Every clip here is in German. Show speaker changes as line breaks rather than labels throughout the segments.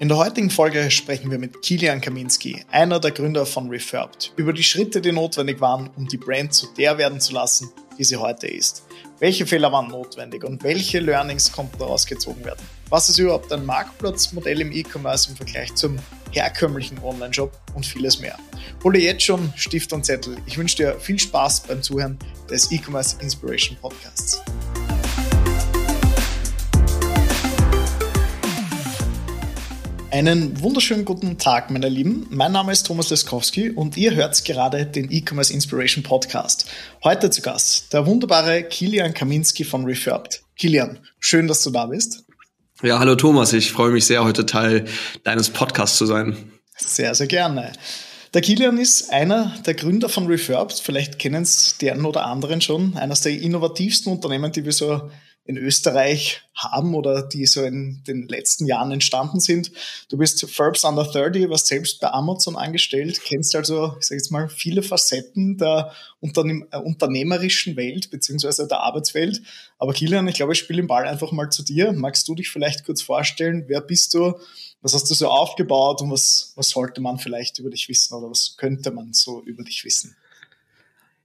In der heutigen Folge sprechen wir mit Kilian Kaminski, einer der Gründer von Refurbed, über die Schritte, die notwendig waren, um die Brand zu der werden zu lassen, die sie heute ist. Welche Fehler waren notwendig und welche Learnings konnten daraus gezogen werden? Was ist überhaupt ein Marktplatzmodell im E-Commerce im Vergleich zum herkömmlichen Online-Shop und vieles mehr. Hole jetzt schon Stift und Zettel. Ich wünsche dir viel Spaß beim Zuhören des E-Commerce Inspiration Podcasts. Einen wunderschönen guten Tag, meine Lieben. Mein Name ist Thomas Leskowski und ihr hört gerade den E-Commerce Inspiration Podcast. Heute zu Gast der wunderbare Kilian Kaminski von Refurbed. Kilian, schön, dass du da bist.
Ja, hallo Thomas, ich freue mich sehr, heute Teil deines Podcasts zu sein.
Sehr, sehr gerne. Der Kilian ist einer der Gründer von Refurbed. Vielleicht kennen es die einen oder anderen schon. Eines der innovativsten Unternehmen, die wir so in Österreich haben oder die so in den letzten Jahren entstanden sind. Du bist Forbes Under 30, warst selbst bei Amazon angestellt, kennst also, ich sage jetzt mal, viele Facetten der Unternehm äh, unternehmerischen Welt beziehungsweise der Arbeitswelt. Aber Kilian, ich glaube, ich spiele den Ball einfach mal zu dir. Magst du dich vielleicht kurz vorstellen? Wer bist du? Was hast du so aufgebaut und was, was sollte man vielleicht über dich wissen oder was könnte man so über dich wissen?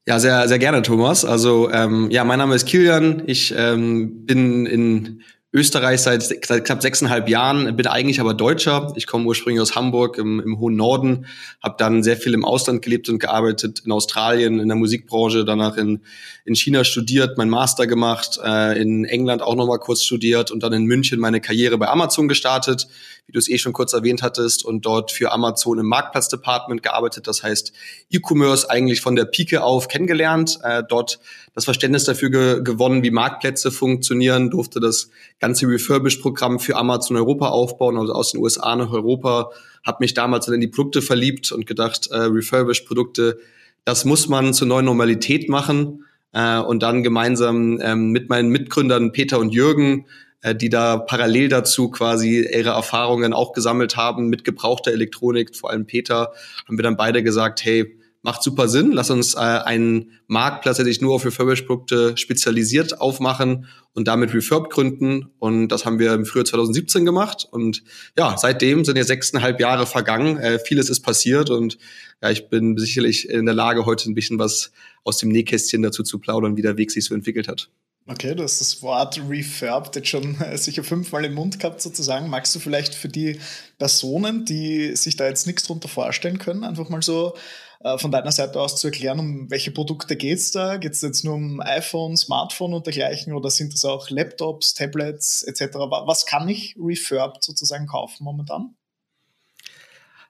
Ja, sehr, sehr gerne, Thomas. Also ähm, ja, mein Name ist Kilian. Ich ähm, bin in Österreich seit, seit knapp sechseinhalb Jahren, bin eigentlich aber Deutscher. Ich komme ursprünglich aus Hamburg im, im hohen Norden, habe dann sehr viel im Ausland gelebt und gearbeitet, in Australien, in der Musikbranche, danach in, in China studiert, mein Master gemacht, äh, in England auch nochmal kurz studiert und dann in München meine Karriere bei Amazon gestartet, wie du es eh schon kurz erwähnt hattest, und dort für Amazon im Marktplatzdepartment gearbeitet. Das heißt, E-Commerce eigentlich von der Pike auf kennengelernt, äh, dort das Verständnis dafür ge gewonnen, wie Marktplätze funktionieren, durfte das ganze Refurbish-Programm für Amazon Europa aufbauen, also aus den USA nach Europa, habe mich damals dann in die Produkte verliebt und gedacht, äh, Refurbish-Produkte, das muss man zur neuen Normalität machen. Äh, und dann gemeinsam ähm, mit meinen Mitgründern Peter und Jürgen, äh, die da parallel dazu quasi ihre Erfahrungen auch gesammelt haben mit gebrauchter Elektronik, vor allem Peter, haben wir dann beide gesagt, hey, macht super Sinn. Lass uns äh, einen Marktplatz, der sich nur auf Refurbished-Produkte spezialisiert, aufmachen und damit Refurb gründen. Und das haben wir im Frühjahr 2017 gemacht. Und ja, seitdem sind ja sechseinhalb Jahre vergangen. Äh, vieles ist passiert und ja, ich bin sicherlich in der Lage, heute ein bisschen was aus dem Nähkästchen dazu zu plaudern, wie der Weg sich so entwickelt hat.
Okay, du hast das Wort Refurbed jetzt schon äh, sicher fünfmal im Mund gehabt sozusagen. Magst du vielleicht für die Personen, die sich da jetzt nichts drunter vorstellen können, einfach mal so äh, von deiner Seite aus zu erklären, um welche Produkte geht es da? Geht es jetzt nur um iPhone, Smartphone und dergleichen oder sind das auch Laptops, Tablets etc.? Was kann ich refurbed sozusagen kaufen momentan?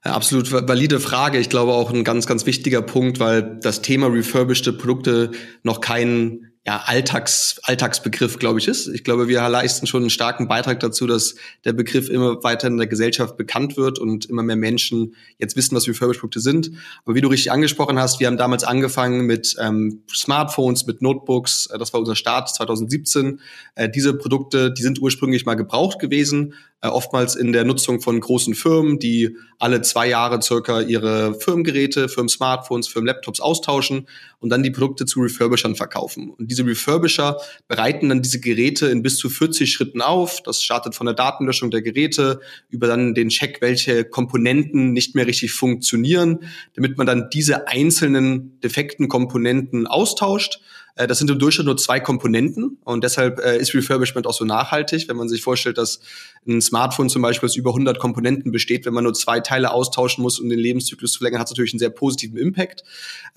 Ja, absolut valide Frage. Ich glaube auch ein ganz, ganz wichtiger Punkt, weil das Thema refurbished Produkte noch kein ja, Alltags, Alltagsbegriff, glaube ich, ist. Ich glaube, wir leisten schon einen starken Beitrag dazu, dass der Begriff immer weiter in der Gesellschaft bekannt wird und immer mehr Menschen jetzt wissen, was Refurbished-Produkte sind. Aber wie du richtig angesprochen hast, wir haben damals angefangen mit ähm, Smartphones, mit Notebooks. Äh, das war unser Start 2017. Äh, diese Produkte, die sind ursprünglich mal gebraucht gewesen, oftmals in der Nutzung von großen Firmen, die alle zwei Jahre circa ihre Firmengeräte, Firmen-Smartphones, Firmen-Laptops austauschen und dann die Produkte zu Refurbishern verkaufen. Und diese Refurbisher bereiten dann diese Geräte in bis zu 40 Schritten auf. Das startet von der Datenlöschung der Geräte über dann den Check, welche Komponenten nicht mehr richtig funktionieren, damit man dann diese einzelnen defekten Komponenten austauscht äh, das sind im Durchschnitt nur zwei Komponenten und deshalb äh, ist Refurbishment auch so nachhaltig, wenn man sich vorstellt, dass ein Smartphone zum Beispiel aus über 100 Komponenten besteht, wenn man nur zwei Teile austauschen muss, um den Lebenszyklus zu verlängern, hat es natürlich einen sehr positiven Impact.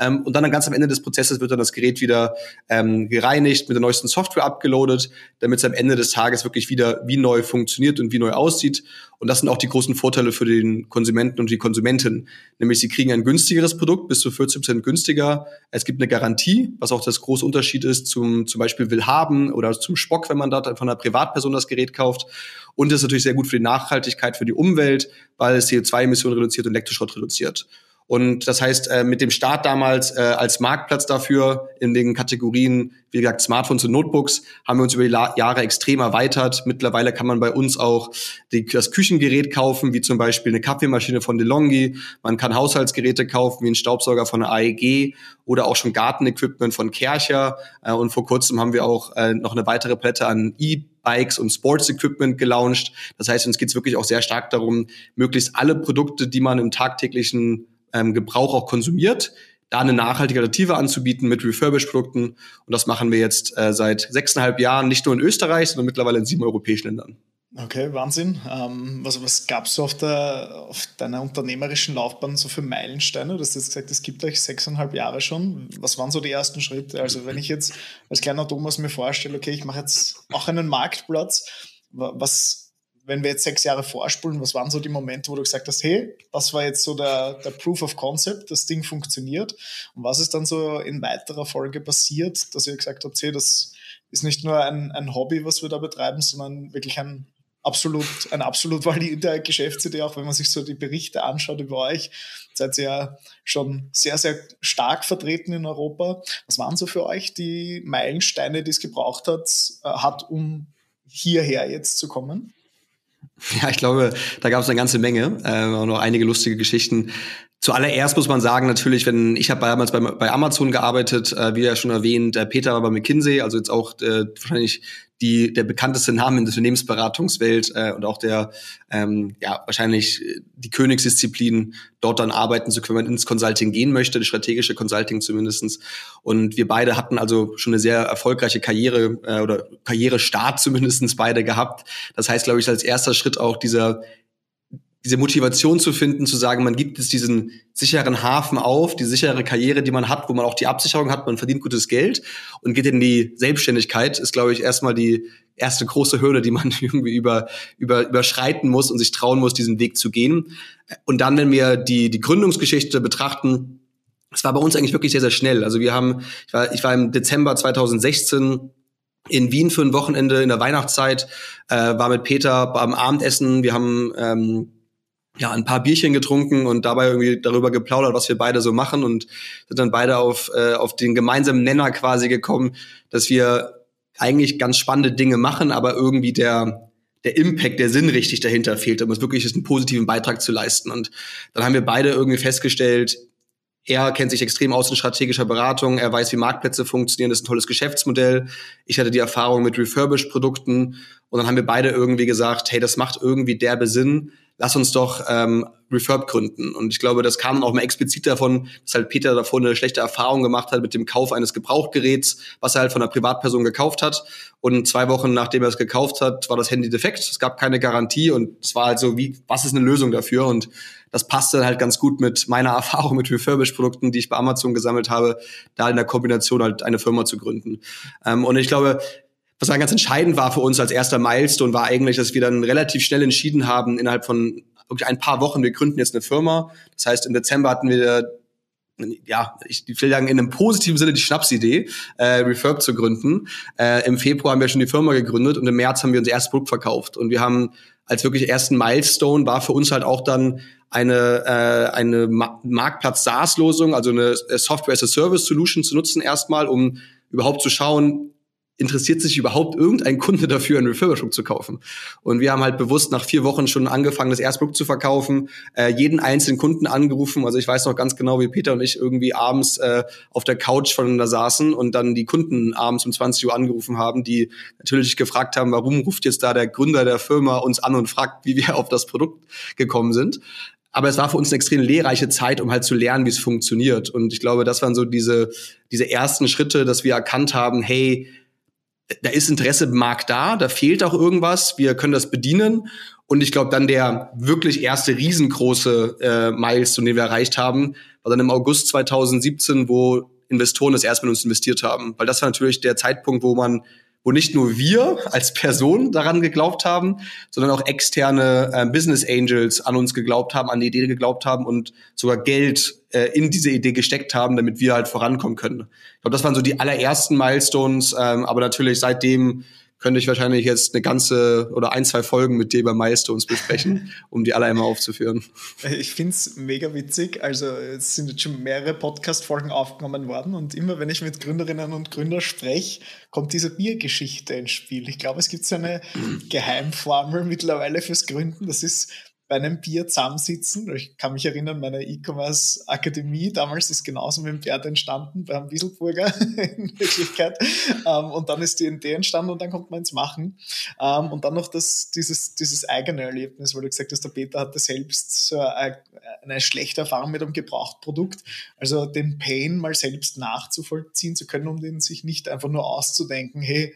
Ähm, und dann ganz am Ende des Prozesses wird dann das Gerät wieder ähm, gereinigt, mit der neuesten Software abgeloadet, damit es am Ende des Tages wirklich wieder wie neu funktioniert und wie neu aussieht. Und das sind auch die großen Vorteile für den Konsumenten und die Konsumentin. Nämlich sie kriegen ein günstigeres Produkt, bis zu 40 Prozent günstiger. Es gibt eine Garantie, was auch das große Unterschied ist zum zum Beispiel Willhaben oder zum Spock, wenn man da von einer Privatperson das Gerät kauft. Und es ist natürlich sehr gut für die Nachhaltigkeit, für die Umwelt, weil es CO2-Emissionen reduziert und Elektroschrott reduziert. Und das heißt, äh, mit dem Start damals äh, als Marktplatz dafür in den Kategorien, wie gesagt, Smartphones und Notebooks, haben wir uns über die Jahre extrem erweitert. Mittlerweile kann man bei uns auch das Küchengerät kaufen, wie zum Beispiel eine Kaffeemaschine von DeLonghi. Man kann Haushaltsgeräte kaufen, wie ein Staubsauger von der AEG oder auch schon Gartenequipment von Kercher. Äh, und vor kurzem haben wir auch äh, noch eine weitere Palette an e E-Bikes und Sports Equipment gelauncht. Das heißt, uns geht es wirklich auch sehr stark darum, möglichst alle Produkte, die man im tagtäglichen ähm, Gebrauch auch konsumiert, da eine nachhaltige Alternative anzubieten mit Refurbished-Produkten. Und das machen wir jetzt äh, seit sechseinhalb Jahren, nicht nur in Österreich, sondern mittlerweile in sieben europäischen Ländern.
Okay, Wahnsinn. Ähm, was was gab es so auf, der, auf deiner unternehmerischen Laufbahn so für Meilensteine? Du hast jetzt gesagt, es gibt euch sechseinhalb Jahre schon. Was waren so die ersten Schritte? Also wenn ich jetzt als kleiner Thomas mir vorstelle, okay, ich mache jetzt auch einen Marktplatz, was, wenn wir jetzt sechs Jahre vorspulen, was waren so die Momente, wo du gesagt hast, hey, das war jetzt so der, der Proof of Concept, das Ding funktioniert. Und was ist dann so in weiterer Folge passiert, dass ihr gesagt habt, hey, das ist nicht nur ein, ein Hobby, was wir da betreiben, sondern wirklich ein absolut, ein absolut valider Geschäftsidee, auch wenn man sich so die Berichte anschaut über euch. Seid ihr ja schon sehr, sehr stark vertreten in Europa. Was waren so für euch die Meilensteine, die es gebraucht hat, äh, hat um hierher jetzt zu kommen?
Ja, ich glaube, da gab es eine ganze Menge, äh, auch noch einige lustige Geschichten. Zuallererst muss man sagen, natürlich, wenn ich habe damals bei, bei Amazon gearbeitet, äh, wie ja schon erwähnt, äh, Peter war bei McKinsey, also jetzt auch äh, wahrscheinlich die, der bekannteste Name in der Unternehmensberatungswelt äh, und auch der ähm, ja wahrscheinlich die Königsdisziplin, dort dann arbeiten zu können, wenn man ins Consulting gehen möchte, das strategische Consulting zumindestens. Und wir beide hatten also schon eine sehr erfolgreiche Karriere äh, oder Karrierestart zumindestens beide gehabt. Das heißt, glaube ich, als erster Schritt auch dieser diese Motivation zu finden, zu sagen, man gibt jetzt diesen sicheren Hafen auf, die sichere Karriere, die man hat, wo man auch die Absicherung hat, man verdient gutes Geld und geht in die Selbstständigkeit, ist, glaube ich, erstmal die erste große Hürde, die man irgendwie über, über, überschreiten muss und sich trauen muss, diesen Weg zu gehen. Und dann, wenn wir die, die Gründungsgeschichte betrachten, es war bei uns eigentlich wirklich sehr, sehr schnell. Also wir haben, ich war, ich war im Dezember 2016 in Wien für ein Wochenende in der Weihnachtszeit, äh, war mit Peter beim Abendessen. Wir haben ähm, ja, ein paar Bierchen getrunken und dabei irgendwie darüber geplaudert, was wir beide so machen und sind dann beide auf, äh, auf den gemeinsamen Nenner quasi gekommen, dass wir eigentlich ganz spannende Dinge machen, aber irgendwie der, der Impact, der Sinn richtig dahinter fehlt, um es wirklich einen positiven Beitrag zu leisten. Und dann haben wir beide irgendwie festgestellt, er kennt sich extrem aus in strategischer Beratung, er weiß, wie Marktplätze funktionieren, das ist ein tolles Geschäftsmodell. Ich hatte die Erfahrung mit Refurbished-Produkten und dann haben wir beide irgendwie gesagt, hey, das macht irgendwie derbe Sinn, lass uns doch ähm, Refurb gründen. Und ich glaube, das kam auch mal explizit davon, dass halt Peter davor eine schlechte Erfahrung gemacht hat mit dem Kauf eines Gebrauchgeräts, was er halt von einer Privatperson gekauft hat. Und zwei Wochen nachdem er es gekauft hat, war das Handy defekt. Es gab keine Garantie und es war halt so, wie, was ist eine Lösung dafür? Und das passte halt ganz gut mit meiner Erfahrung mit Refurbished-Produkten, die ich bei Amazon gesammelt habe, da in der Kombination halt eine Firma zu gründen. Ähm, und ich glaube, was dann ganz entscheidend war für uns als erster Milestone, war eigentlich, dass wir dann relativ schnell entschieden haben, innerhalb von wirklich ein paar Wochen, wir gründen jetzt eine Firma. Das heißt, im Dezember hatten wir ja, ich will sagen, in einem positiven Sinne die Schnapsidee, äh, Refurb zu gründen. Äh, Im Februar haben wir schon die Firma gegründet und im März haben wir unser erstes Produkt verkauft. Und wir haben als wirklich ersten Milestone war für uns halt auch dann eine, äh, eine Ma Marktplatz SaaS-Lösung, also eine Software as a Service Solution zu nutzen erstmal, um überhaupt zu schauen, interessiert sich überhaupt irgendein Kunde dafür, einen Refurbishing zu kaufen? Und wir haben halt bewusst nach vier Wochen schon angefangen, das Erstprodukt zu verkaufen, äh, jeden einzelnen Kunden angerufen. Also ich weiß noch ganz genau, wie Peter und ich irgendwie abends äh, auf der Couch voneinander saßen und dann die Kunden abends um 20 Uhr angerufen haben, die natürlich gefragt haben, warum ruft jetzt da der Gründer der Firma uns an und fragt, wie wir auf das Produkt gekommen sind. Aber es war für uns eine extrem lehrreiche Zeit, um halt zu lernen, wie es funktioniert. Und ich glaube, das waren so diese, diese ersten Schritte, dass wir erkannt haben, hey, da ist Interesse im Markt da, da fehlt auch irgendwas, wir können das bedienen. Und ich glaube, dann der wirklich erste riesengroße äh, Milestone, den wir erreicht haben, war dann im August 2017, wo Investoren das erstmal in uns investiert haben. Weil das war natürlich der Zeitpunkt, wo man wo nicht nur wir als Person daran geglaubt haben, sondern auch externe äh, Business Angels an uns geglaubt haben, an die Idee geglaubt haben und sogar Geld äh, in diese Idee gesteckt haben, damit wir halt vorankommen können. Ich glaube, das waren so die allerersten Milestones, ähm, aber natürlich seitdem könnte ich wahrscheinlich jetzt eine ganze oder ein, zwei Folgen mit dir über Milestones besprechen, um die alle einmal aufzuführen.
Ich finde es mega witzig. Also es sind jetzt schon mehrere Podcast-Folgen aufgenommen worden und immer wenn ich mit Gründerinnen und Gründern spreche, kommt diese Biergeschichte ins Spiel. Ich glaube, es gibt so eine Geheimformel mittlerweile fürs Gründen. Das ist bei einem Bier zusammensitzen. Ich kann mich erinnern, meine E-Commerce-Akademie damals ist genauso mit dem Pferd entstanden, beim Wieselburger in Wirklichkeit. Ähm, und dann ist die Idee entstanden und dann kommt man ins Machen. Ähm, und dann noch das, dieses, dieses eigene Erlebnis, weil du gesagt hast, der Peter hatte selbst so eine schlechte Erfahrung mit einem Gebrauchtprodukt. Also den Pain mal selbst nachzuvollziehen zu können, um den sich nicht einfach nur auszudenken, hey,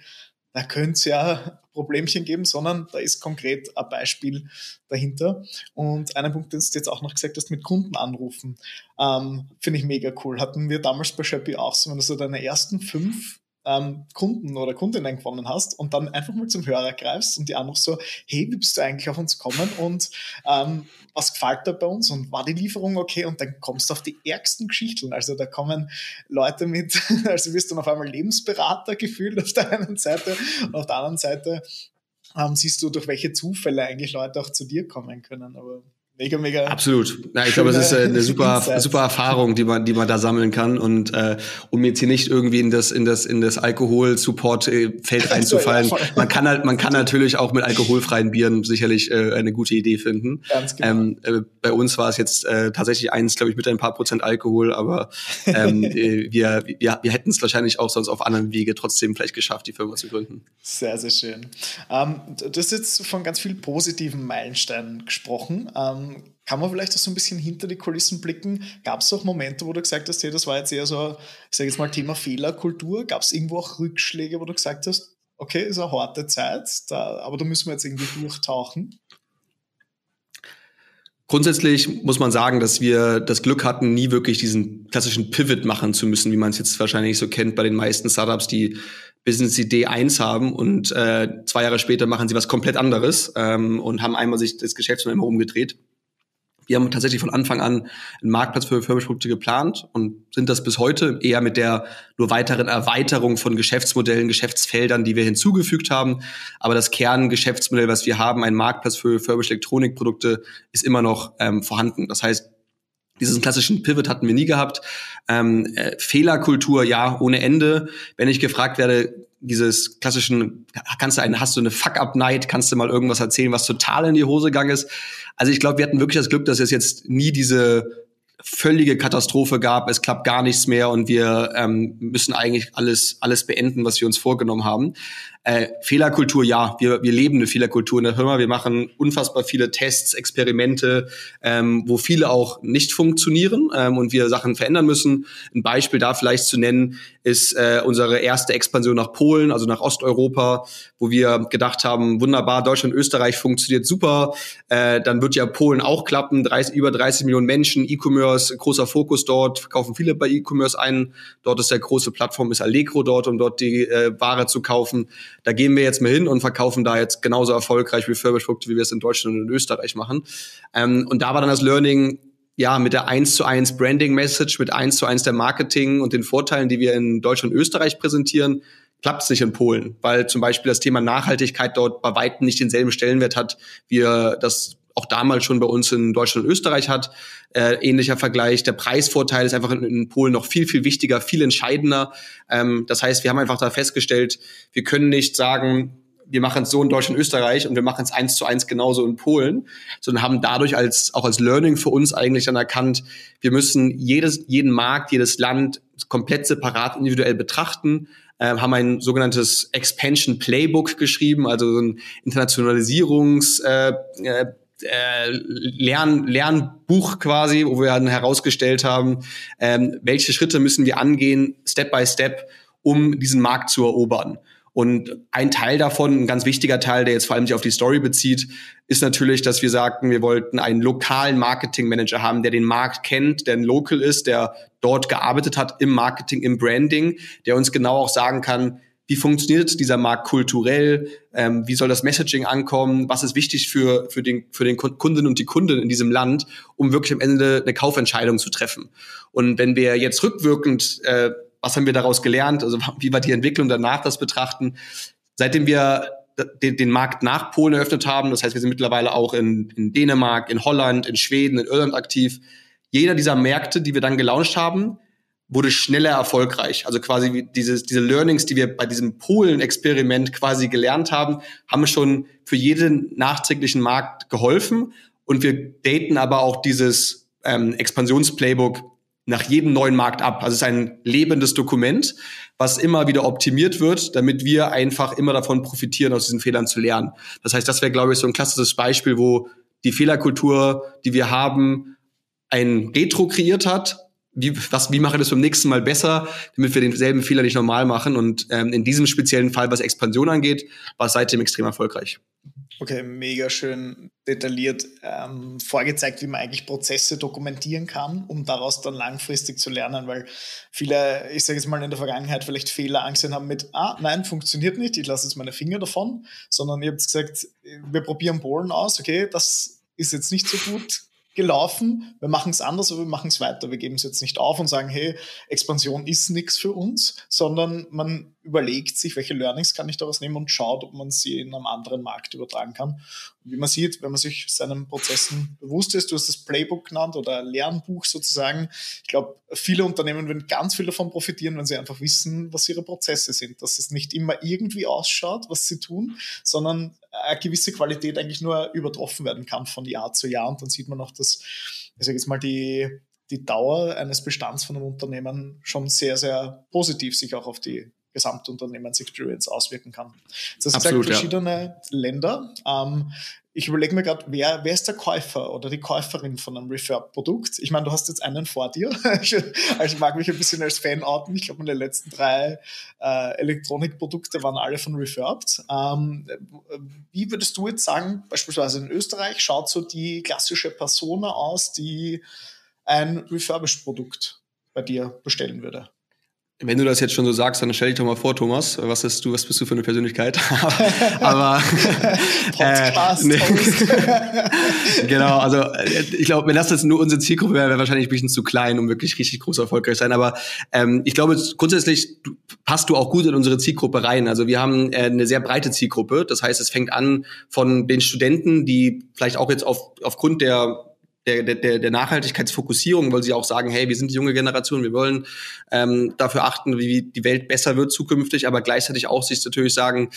da könnte es ja Problemchen geben, sondern da ist konkret ein Beispiel dahinter. Und einen Punkt, den du jetzt auch noch gesagt hast, mit Kunden anrufen, ähm, finde ich mega cool. Hatten wir damals bei Shopee auch so, wenn du so deine ersten fünf ähm, Kunden oder Kundinnen gewonnen hast und dann einfach mal zum Hörer greifst und die auch noch so, hey, wie bist du eigentlich auf uns gekommen und ähm, was gefällt da bei uns und war die Lieferung okay und dann kommst du auf die ärgsten Geschichten. Also da kommen Leute mit, also wirst du auf einmal Lebensberater gefühlt auf der einen Seite und auf der anderen Seite ähm, siehst du, durch welche Zufälle eigentlich Leute auch zu dir kommen können. Aber
Mega, mega. Absolut. Ja, ich glaube, es ist äh, eine super, super Erfahrung, die man, die man da sammeln kann. Und äh, um jetzt hier nicht irgendwie in das, in das, in das Alkohol-Support-Feld reinzufallen, ja, man kann halt, man kann natürlich auch mit alkoholfreien Bieren sicherlich äh, eine gute Idee finden. Ganz genau. Ähm, äh, bei uns war es jetzt äh, tatsächlich eins, glaube ich, mit ein paar Prozent Alkohol, aber ähm, äh, wir, wir, wir hätten es wahrscheinlich auch sonst auf anderen Wege trotzdem vielleicht geschafft, die Firma zu gründen.
Sehr, sehr schön. Ähm, du hast jetzt von ganz vielen positiven Meilensteinen gesprochen. Ähm, kann man vielleicht auch so ein bisschen hinter die Kulissen blicken? Gab es auch Momente, wo du gesagt hast, hey, das war jetzt eher so, ich sage jetzt mal Thema Fehlerkultur? Gab es irgendwo auch Rückschläge, wo du gesagt hast, okay, ist eine harte Zeit, da, aber da müssen wir jetzt irgendwie durchtauchen?
Grundsätzlich muss man sagen, dass wir das Glück hatten, nie wirklich diesen klassischen Pivot machen zu müssen, wie man es jetzt wahrscheinlich so kennt bei den meisten Startups, die Business Idee 1 haben und äh, zwei Jahre später machen sie was komplett anderes ähm, und haben einmal sich das Geschäftsmodell umgedreht. Wir haben tatsächlich von Anfang an einen Marktplatz für Firmenprodukte geplant und sind das bis heute eher mit der nur weiteren Erweiterung von Geschäftsmodellen, Geschäftsfeldern, die wir hinzugefügt haben. Aber das Kerngeschäftsmodell, was wir haben, ein Marktplatz für Refurbished Elektronikprodukte, ist immer noch ähm, vorhanden. Das heißt, diesen klassischen Pivot hatten wir nie gehabt. Ähm, äh, Fehlerkultur, ja, ohne Ende. Wenn ich gefragt werde, dieses klassischen, kannst du einen, hast du eine Fuck-up-Night, kannst du mal irgendwas erzählen, was total in die Hose gegangen ist. Also ich glaube, wir hatten wirklich das Glück, dass es jetzt nie diese völlige Katastrophe gab, es klappt gar nichts mehr und wir ähm, müssen eigentlich alles, alles beenden, was wir uns vorgenommen haben. Äh, Fehlerkultur, ja, wir, wir leben eine Fehlerkultur in der Firma. Wir machen unfassbar viele Tests, Experimente, ähm, wo viele auch nicht funktionieren ähm, und wir Sachen verändern müssen. Ein Beispiel da vielleicht zu nennen ist äh, unsere erste Expansion nach Polen, also nach Osteuropa, wo wir gedacht haben, wunderbar, Deutschland, Österreich funktioniert super, äh, dann wird ja Polen auch klappen, 30, über 30 Millionen Menschen, E-Commerce, großer Fokus dort, kaufen viele bei E-Commerce ein. Dort ist der große Plattform, ist Allegro dort, um dort die äh, Ware zu kaufen. Da gehen wir jetzt mal hin und verkaufen da jetzt genauso erfolgreich Refurbished-Produkte, wie wir es in Deutschland und in Österreich machen. Ähm, und da war dann das Learning, ja, mit der 1 zu 1 Branding Message, mit 1 zu 1 der Marketing und den Vorteilen, die wir in Deutschland und Österreich präsentieren, klappt es nicht in Polen, weil zum Beispiel das Thema Nachhaltigkeit dort bei weitem nicht denselben Stellenwert hat, wie das auch damals schon bei uns in Deutschland und Österreich hat. Äh, ähnlicher Vergleich. Der Preisvorteil ist einfach in, in Polen noch viel, viel wichtiger, viel entscheidender. Ähm, das heißt, wir haben einfach da festgestellt, wir können nicht sagen, wir machen es so in Deutschland und Österreich und wir machen es eins zu eins genauso in Polen, sondern haben dadurch als, auch als Learning für uns eigentlich dann erkannt, wir müssen jedes, jeden Markt, jedes Land komplett separat individuell betrachten, äh, haben ein sogenanntes Expansion Playbook geschrieben, also so ein Internationalisierungs, äh, äh, äh, Lern, Lernbuch quasi, wo wir dann herausgestellt haben, ähm, welche Schritte müssen wir angehen, Step by Step, um diesen Markt zu erobern. Und ein Teil davon, ein ganz wichtiger Teil, der jetzt vor allem sich auf die Story bezieht, ist natürlich, dass wir sagten, wir wollten einen lokalen Marketingmanager haben, der den Markt kennt, der ein Local ist, der dort gearbeitet hat im Marketing, im Branding, der uns genau auch sagen kann, wie funktioniert dieser Markt kulturell, ähm, wie soll das Messaging ankommen, was ist wichtig für, für, den, für den Kunden und die Kunden in diesem Land, um wirklich am Ende eine Kaufentscheidung zu treffen. Und wenn wir jetzt rückwirkend, äh, was haben wir daraus gelernt, also wie war die Entwicklung danach das betrachten, seitdem wir den, den Markt nach Polen eröffnet haben, das heißt, wir sind mittlerweile auch in, in Dänemark, in Holland, in Schweden, in Irland aktiv, jeder dieser Märkte, die wir dann gelauncht haben, wurde schneller erfolgreich. Also quasi dieses, diese Learnings, die wir bei diesem Polen-Experiment quasi gelernt haben, haben schon für jeden nachträglichen Markt geholfen und wir daten aber auch dieses ähm, Expansionsplaybook nach jedem neuen Markt ab. Also es ist ein lebendes Dokument, was immer wieder optimiert wird, damit wir einfach immer davon profitieren, aus diesen Fehlern zu lernen. Das heißt, das wäre, glaube ich, so ein klassisches Beispiel, wo die Fehlerkultur, die wir haben, ein Retro kreiert hat. Wie, was, wie mache ich das beim nächsten Mal besser, damit wir denselben Fehler nicht normal machen? Und ähm, in diesem speziellen Fall, was Expansion angeht, war es seitdem extrem erfolgreich.
Okay, mega schön detailliert ähm, vorgezeigt, wie man eigentlich Prozesse dokumentieren kann, um daraus dann langfristig zu lernen, weil viele, ich sage jetzt mal in der Vergangenheit, vielleicht Fehler angesehen haben mit, ah, nein, funktioniert nicht, ich lasse jetzt meine Finger davon, sondern ihr habt gesagt, wir probieren Bohlen aus, okay, das ist jetzt nicht so gut, gelaufen, wir machen es anders, aber wir machen es weiter. Wir geben es jetzt nicht auf und sagen, hey, Expansion ist nichts für uns, sondern man überlegt sich, welche Learnings kann ich daraus nehmen und schaut, ob man sie in einem anderen Markt übertragen kann. Und wie man sieht, wenn man sich seinen Prozessen bewusst ist, du hast das Playbook genannt oder Lernbuch sozusagen. Ich glaube, viele Unternehmen werden ganz viel davon profitieren, wenn sie einfach wissen, was ihre Prozesse sind, dass es nicht immer irgendwie ausschaut, was sie tun, sondern eine gewisse Qualität eigentlich nur übertroffen werden kann von Jahr zu Jahr. Und dann sieht man auch, dass, ich sage jetzt mal, die, die Dauer eines Bestands von einem Unternehmen schon sehr, sehr positiv sich auch auf die Gesamtunternehmensexperience auswirken kann. Das heißt, Absolut, verschiedene ja. Länder. Ähm, ich überlege mir gerade, wer, wer ist der Käufer oder die Käuferin von einem Refurb-Produkt? Ich meine, du hast jetzt einen vor dir. also ich mag mich ein bisschen als Fan outen. Ich glaube, meine letzten drei äh, Elektronikprodukte waren alle von Refurbed. Ähm, wie würdest du jetzt sagen, beispielsweise in Österreich schaut so die klassische Persona aus, die ein Refurbished-Produkt bei dir bestellen würde?
Wenn du das jetzt schon so sagst, dann stell dich doch mal vor, Thomas. Was bist du, was bist du für eine Persönlichkeit? Aber äh, nee. genau, also äh, ich glaube, wenn das jetzt nur unsere Zielgruppe wäre, wäre wahrscheinlich ein bisschen zu klein, um wirklich richtig groß erfolgreich sein. Aber ähm, ich glaube, grundsätzlich passt du auch gut in unsere Zielgruppe rein. Also wir haben äh, eine sehr breite Zielgruppe. Das heißt, es fängt an von den Studenten, die vielleicht auch jetzt auf, aufgrund der der, der, der Nachhaltigkeitsfokussierung, weil sie auch sagen, hey, wir sind die junge Generation, wir wollen ähm, dafür achten, wie die Welt besser wird zukünftig, aber gleichzeitig auch sich natürlich sagen,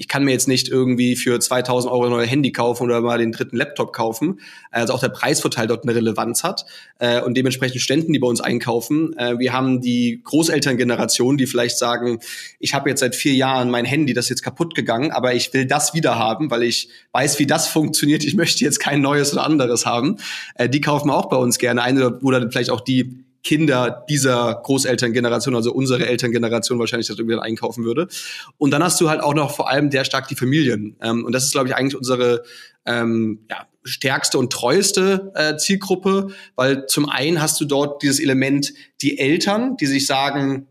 ich kann mir jetzt nicht irgendwie für 2000 Euro ein neues Handy kaufen oder mal den dritten Laptop kaufen. Also auch der Preisvorteil dort eine Relevanz hat. Äh, und dementsprechend Studenten, die bei uns einkaufen. Äh, wir haben die Großelterngeneration, die vielleicht sagen, ich habe jetzt seit vier Jahren mein Handy, das ist jetzt kaputt gegangen, aber ich will das wieder haben, weil ich weiß, wie das funktioniert. Ich möchte jetzt kein neues oder anderes haben. Äh, die kaufen auch bei uns gerne ein oder vielleicht auch die Kinder dieser Großelterngeneration, also unsere Elterngeneration wahrscheinlich das irgendwie dann einkaufen würde. Und dann hast du halt auch noch vor allem sehr stark die Familien. Ähm, und das ist, glaube ich, eigentlich unsere ähm, ja, stärkste und treueste äh, Zielgruppe, weil zum einen hast du dort dieses Element, die Eltern, die sich sagen,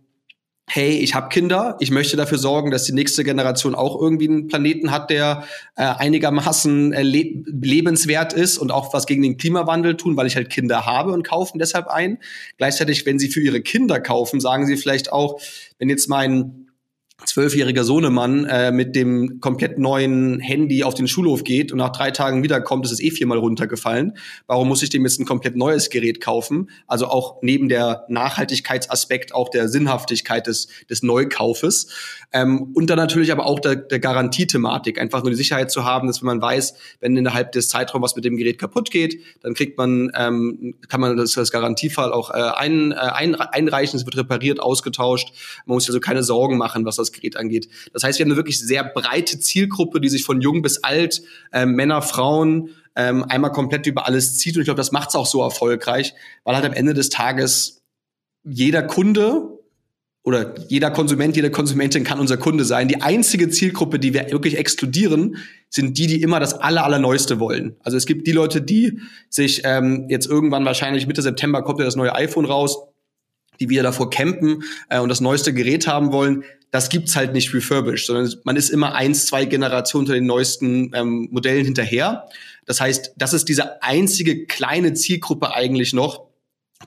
hey, ich habe Kinder, ich möchte dafür sorgen, dass die nächste Generation auch irgendwie einen Planeten hat, der äh, einigermaßen äh, le lebenswert ist und auch was gegen den Klimawandel tun, weil ich halt Kinder habe und kaufen deshalb ein. Gleichzeitig, wenn sie für ihre Kinder kaufen, sagen sie vielleicht auch, wenn jetzt mein zwölfjähriger Sohnemann äh, mit dem komplett neuen Handy auf den Schulhof geht und nach drei Tagen wiederkommt, ist es eh viermal runtergefallen. Warum muss ich dem jetzt ein komplett neues Gerät kaufen? Also auch neben der Nachhaltigkeitsaspekt, auch der Sinnhaftigkeit des, des Neukaufes. Ähm, und dann natürlich aber auch der, der Garantiethematik, einfach nur die Sicherheit zu haben, dass wenn man weiß, wenn innerhalb des Zeitraums was mit dem Gerät kaputt geht, dann kriegt man, ähm, kann man das als Garantiefall auch äh, ein, äh, ein, einreichen, es wird repariert, ausgetauscht. Man muss also keine Sorgen machen, was das Gerät angeht. Das heißt, wir haben eine wirklich sehr breite Zielgruppe, die sich von jung bis alt, äh, Männer, Frauen, ähm, einmal komplett über alles zieht. Und ich glaube, das macht es auch so erfolgreich, weil halt am Ende des Tages jeder Kunde oder jeder Konsument, jede Konsumentin kann unser Kunde sein. Die einzige Zielgruppe, die wir wirklich exkludieren, sind die, die immer das aller, allerneueste wollen. Also es gibt die Leute, die sich ähm, jetzt irgendwann wahrscheinlich Mitte September kommt ja das neue iPhone raus, die wieder davor campen äh, und das neueste Gerät haben wollen. Das gibt's halt nicht refurbished, sondern man ist immer eins, zwei Generationen unter den neuesten ähm, Modellen hinterher. Das heißt, das ist diese einzige kleine Zielgruppe eigentlich noch,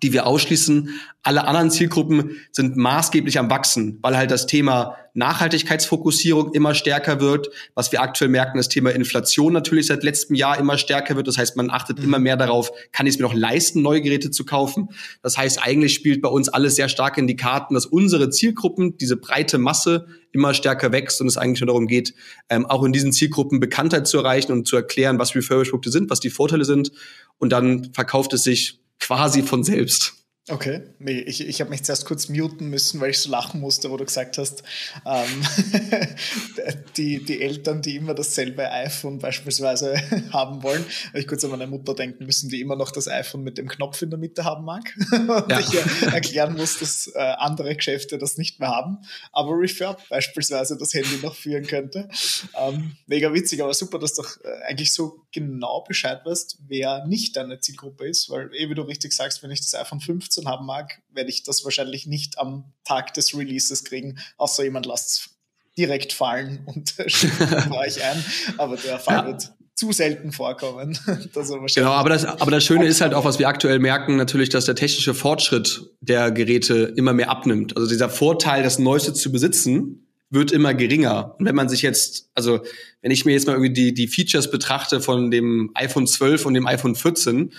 die wir ausschließen. Alle anderen Zielgruppen sind maßgeblich am Wachsen, weil halt das Thema Nachhaltigkeitsfokussierung immer stärker wird. Was wir aktuell merken, das Thema Inflation natürlich seit letztem Jahr immer stärker wird. Das heißt, man achtet mhm. immer mehr darauf, kann ich es mir noch leisten, neue Geräte zu kaufen. Das heißt, eigentlich spielt bei uns alles sehr stark in die Karten, dass unsere Zielgruppen, diese breite Masse, immer stärker wächst und es eigentlich nur darum geht, ähm, auch in diesen Zielgruppen Bekanntheit zu erreichen und zu erklären, was Refurbished-Produkte sind, was die Vorteile sind. Und dann verkauft es sich quasi von selbst.
Okay, nee, ich, ich habe mich zuerst kurz muten müssen, weil ich so lachen musste, wo du gesagt hast, ähm, die, die Eltern, die immer dasselbe iPhone beispielsweise haben wollen, habe ich kurz an meine Mutter denken müssen, die immer noch das iPhone mit dem Knopf in der Mitte haben mag und ja. ich erklären muss, dass äh, andere Geschäfte das nicht mehr haben, aber Refurb beispielsweise das Handy noch führen könnte. Ähm, mega witzig, aber super, dass du doch äh, eigentlich so genau Bescheid weißt, wer nicht deine Zielgruppe ist, weil eh, wie du richtig sagst, wenn ich das iPhone 15 15 haben mag, werde ich das wahrscheinlich nicht am Tag des Releases kriegen, außer jemand lasst es direkt fallen und schickt euch ein. Aber der Fall ja. wird zu selten vorkommen.
genau, aber das, aber das Schöne ist halt auch, was wir aktuell merken, natürlich, dass der technische Fortschritt der Geräte immer mehr abnimmt. Also dieser Vorteil, das Neueste zu besitzen, wird immer geringer. Und wenn man sich jetzt, also wenn ich mir jetzt mal irgendwie die, die Features betrachte von dem iPhone 12 und dem iPhone 14,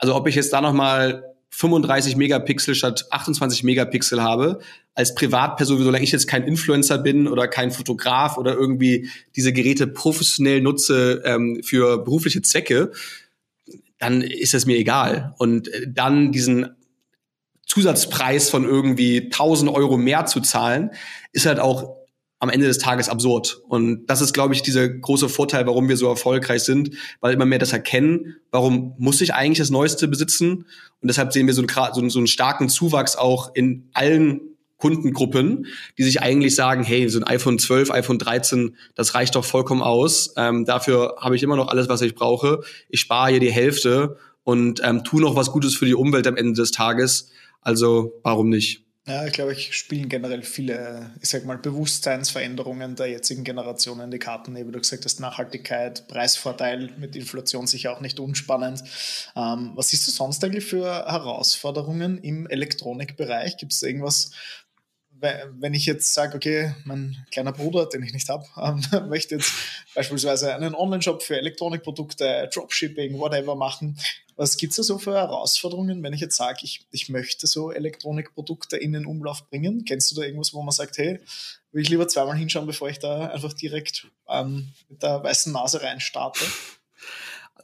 also ob ich jetzt da noch mal 35 Megapixel statt 28 Megapixel habe, als Privatperson, solange ich jetzt kein Influencer bin oder kein Fotograf oder irgendwie diese Geräte professionell nutze ähm, für berufliche Zwecke, dann ist es mir egal. Und äh, dann diesen Zusatzpreis von irgendwie 1000 Euro mehr zu zahlen, ist halt auch am Ende des Tages absurd. Und das ist, glaube ich, dieser große Vorteil, warum wir so erfolgreich sind, weil immer mehr das erkennen, warum muss ich eigentlich das Neueste besitzen? Und deshalb sehen wir so einen, so einen starken Zuwachs auch in allen Kundengruppen, die sich eigentlich sagen, hey, so ein iPhone 12, iPhone 13, das reicht doch vollkommen aus. Ähm, dafür habe ich immer noch alles, was ich brauche. Ich spare hier die Hälfte und ähm, tu noch was Gutes für die Umwelt am Ende des Tages. Also warum nicht?
Ja, ich glaube, ich spielen generell viele, ich sag mal, Bewusstseinsveränderungen der jetzigen Generation in die Karten. Wie du gesagt hast, Nachhaltigkeit, Preisvorteil mit Inflation sicher auch nicht unspannend. Ähm, was siehst du sonst eigentlich für Herausforderungen im Elektronikbereich? Gibt es irgendwas, wenn ich jetzt sage, okay, mein kleiner Bruder, den ich nicht habe, ähm, möchte jetzt beispielsweise einen Online-Shop für Elektronikprodukte, Dropshipping, whatever machen, was gibt es da so für Herausforderungen, wenn ich jetzt sage, ich, ich möchte so Elektronikprodukte in den Umlauf bringen? Kennst du da irgendwas, wo man sagt, hey, will ich lieber zweimal hinschauen, bevor ich da einfach direkt ähm, mit der weißen Nase rein starte?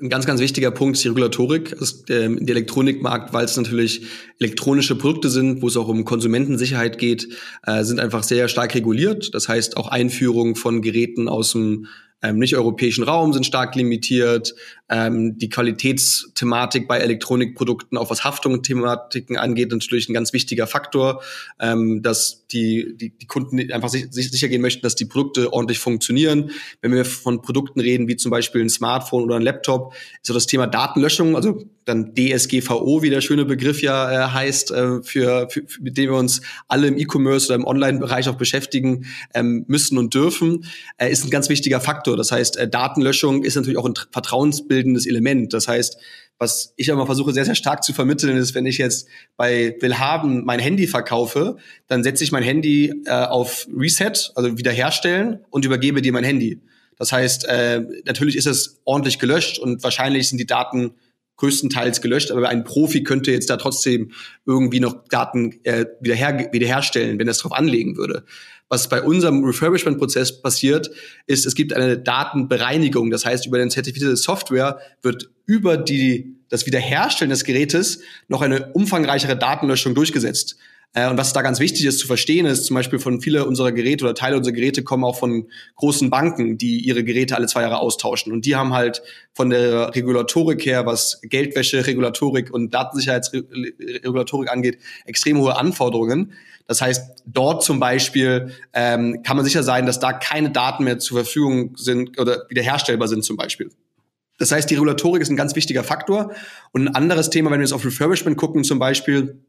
Ein ganz, ganz wichtiger Punkt ist die Regulatorik. Also, ähm, der Elektronikmarkt, weil es natürlich elektronische Produkte sind, wo es auch um Konsumentensicherheit geht, äh, sind einfach sehr stark reguliert. Das heißt, auch Einführung von Geräten aus dem ähm, nicht-europäischen Raum sind stark limitiert. Ähm, die Qualitätsthematik bei Elektronikprodukten, auch was Haftungsthematiken angeht, natürlich ein ganz wichtiger Faktor, ähm, dass die, die, die Kunden einfach sich, sich sicher gehen möchten, dass die Produkte ordentlich funktionieren. Wenn wir von Produkten reden, wie zum Beispiel ein Smartphone oder ein Laptop, ist so das Thema Datenlöschung, also dann DSGVO, wie der schöne Begriff ja äh, heißt, äh, für, für, mit dem wir uns alle im E-Commerce oder im Online-Bereich auch beschäftigen ähm, müssen und dürfen, äh, ist ein ganz wichtiger Faktor. Das heißt, äh, Datenlöschung ist natürlich auch ein vertrauensbildendes Element. Das heißt, was ich immer versuche sehr, sehr stark zu vermitteln, ist, wenn ich jetzt bei Willhaben mein Handy verkaufe, dann setze ich mein Handy äh, auf Reset, also wiederherstellen und übergebe dir mein Handy. Das heißt, äh, natürlich ist es ordentlich gelöscht und wahrscheinlich sind die Daten größtenteils gelöscht, aber ein Profi könnte jetzt da trotzdem irgendwie noch Daten äh, wiederher, wiederherstellen, wenn er es drauf anlegen würde. Was bei unserem Refurbishment-Prozess passiert, ist, es gibt eine Datenbereinigung. Das heißt, über den zertifizierte Software wird über die, das Wiederherstellen des Gerätes noch eine umfangreichere Datenlöschung durchgesetzt. Äh, und was da ganz wichtig ist zu verstehen, ist zum Beispiel von viele unserer Geräte oder Teile unserer Geräte kommen auch von großen Banken, die ihre Geräte alle zwei Jahre austauschen. Und die haben halt von der Regulatorik her, was Geldwäsche, Regulatorik und Datensicherheitsregulatorik angeht, extrem hohe Anforderungen. Das heißt, dort zum Beispiel ähm, kann man sicher sein, dass da keine Daten mehr zur Verfügung sind oder wiederherstellbar sind zum Beispiel. Das heißt, die Regulatorik ist ein ganz wichtiger Faktor. Und ein anderes Thema, wenn wir jetzt auf Refurbishment gucken zum Beispiel,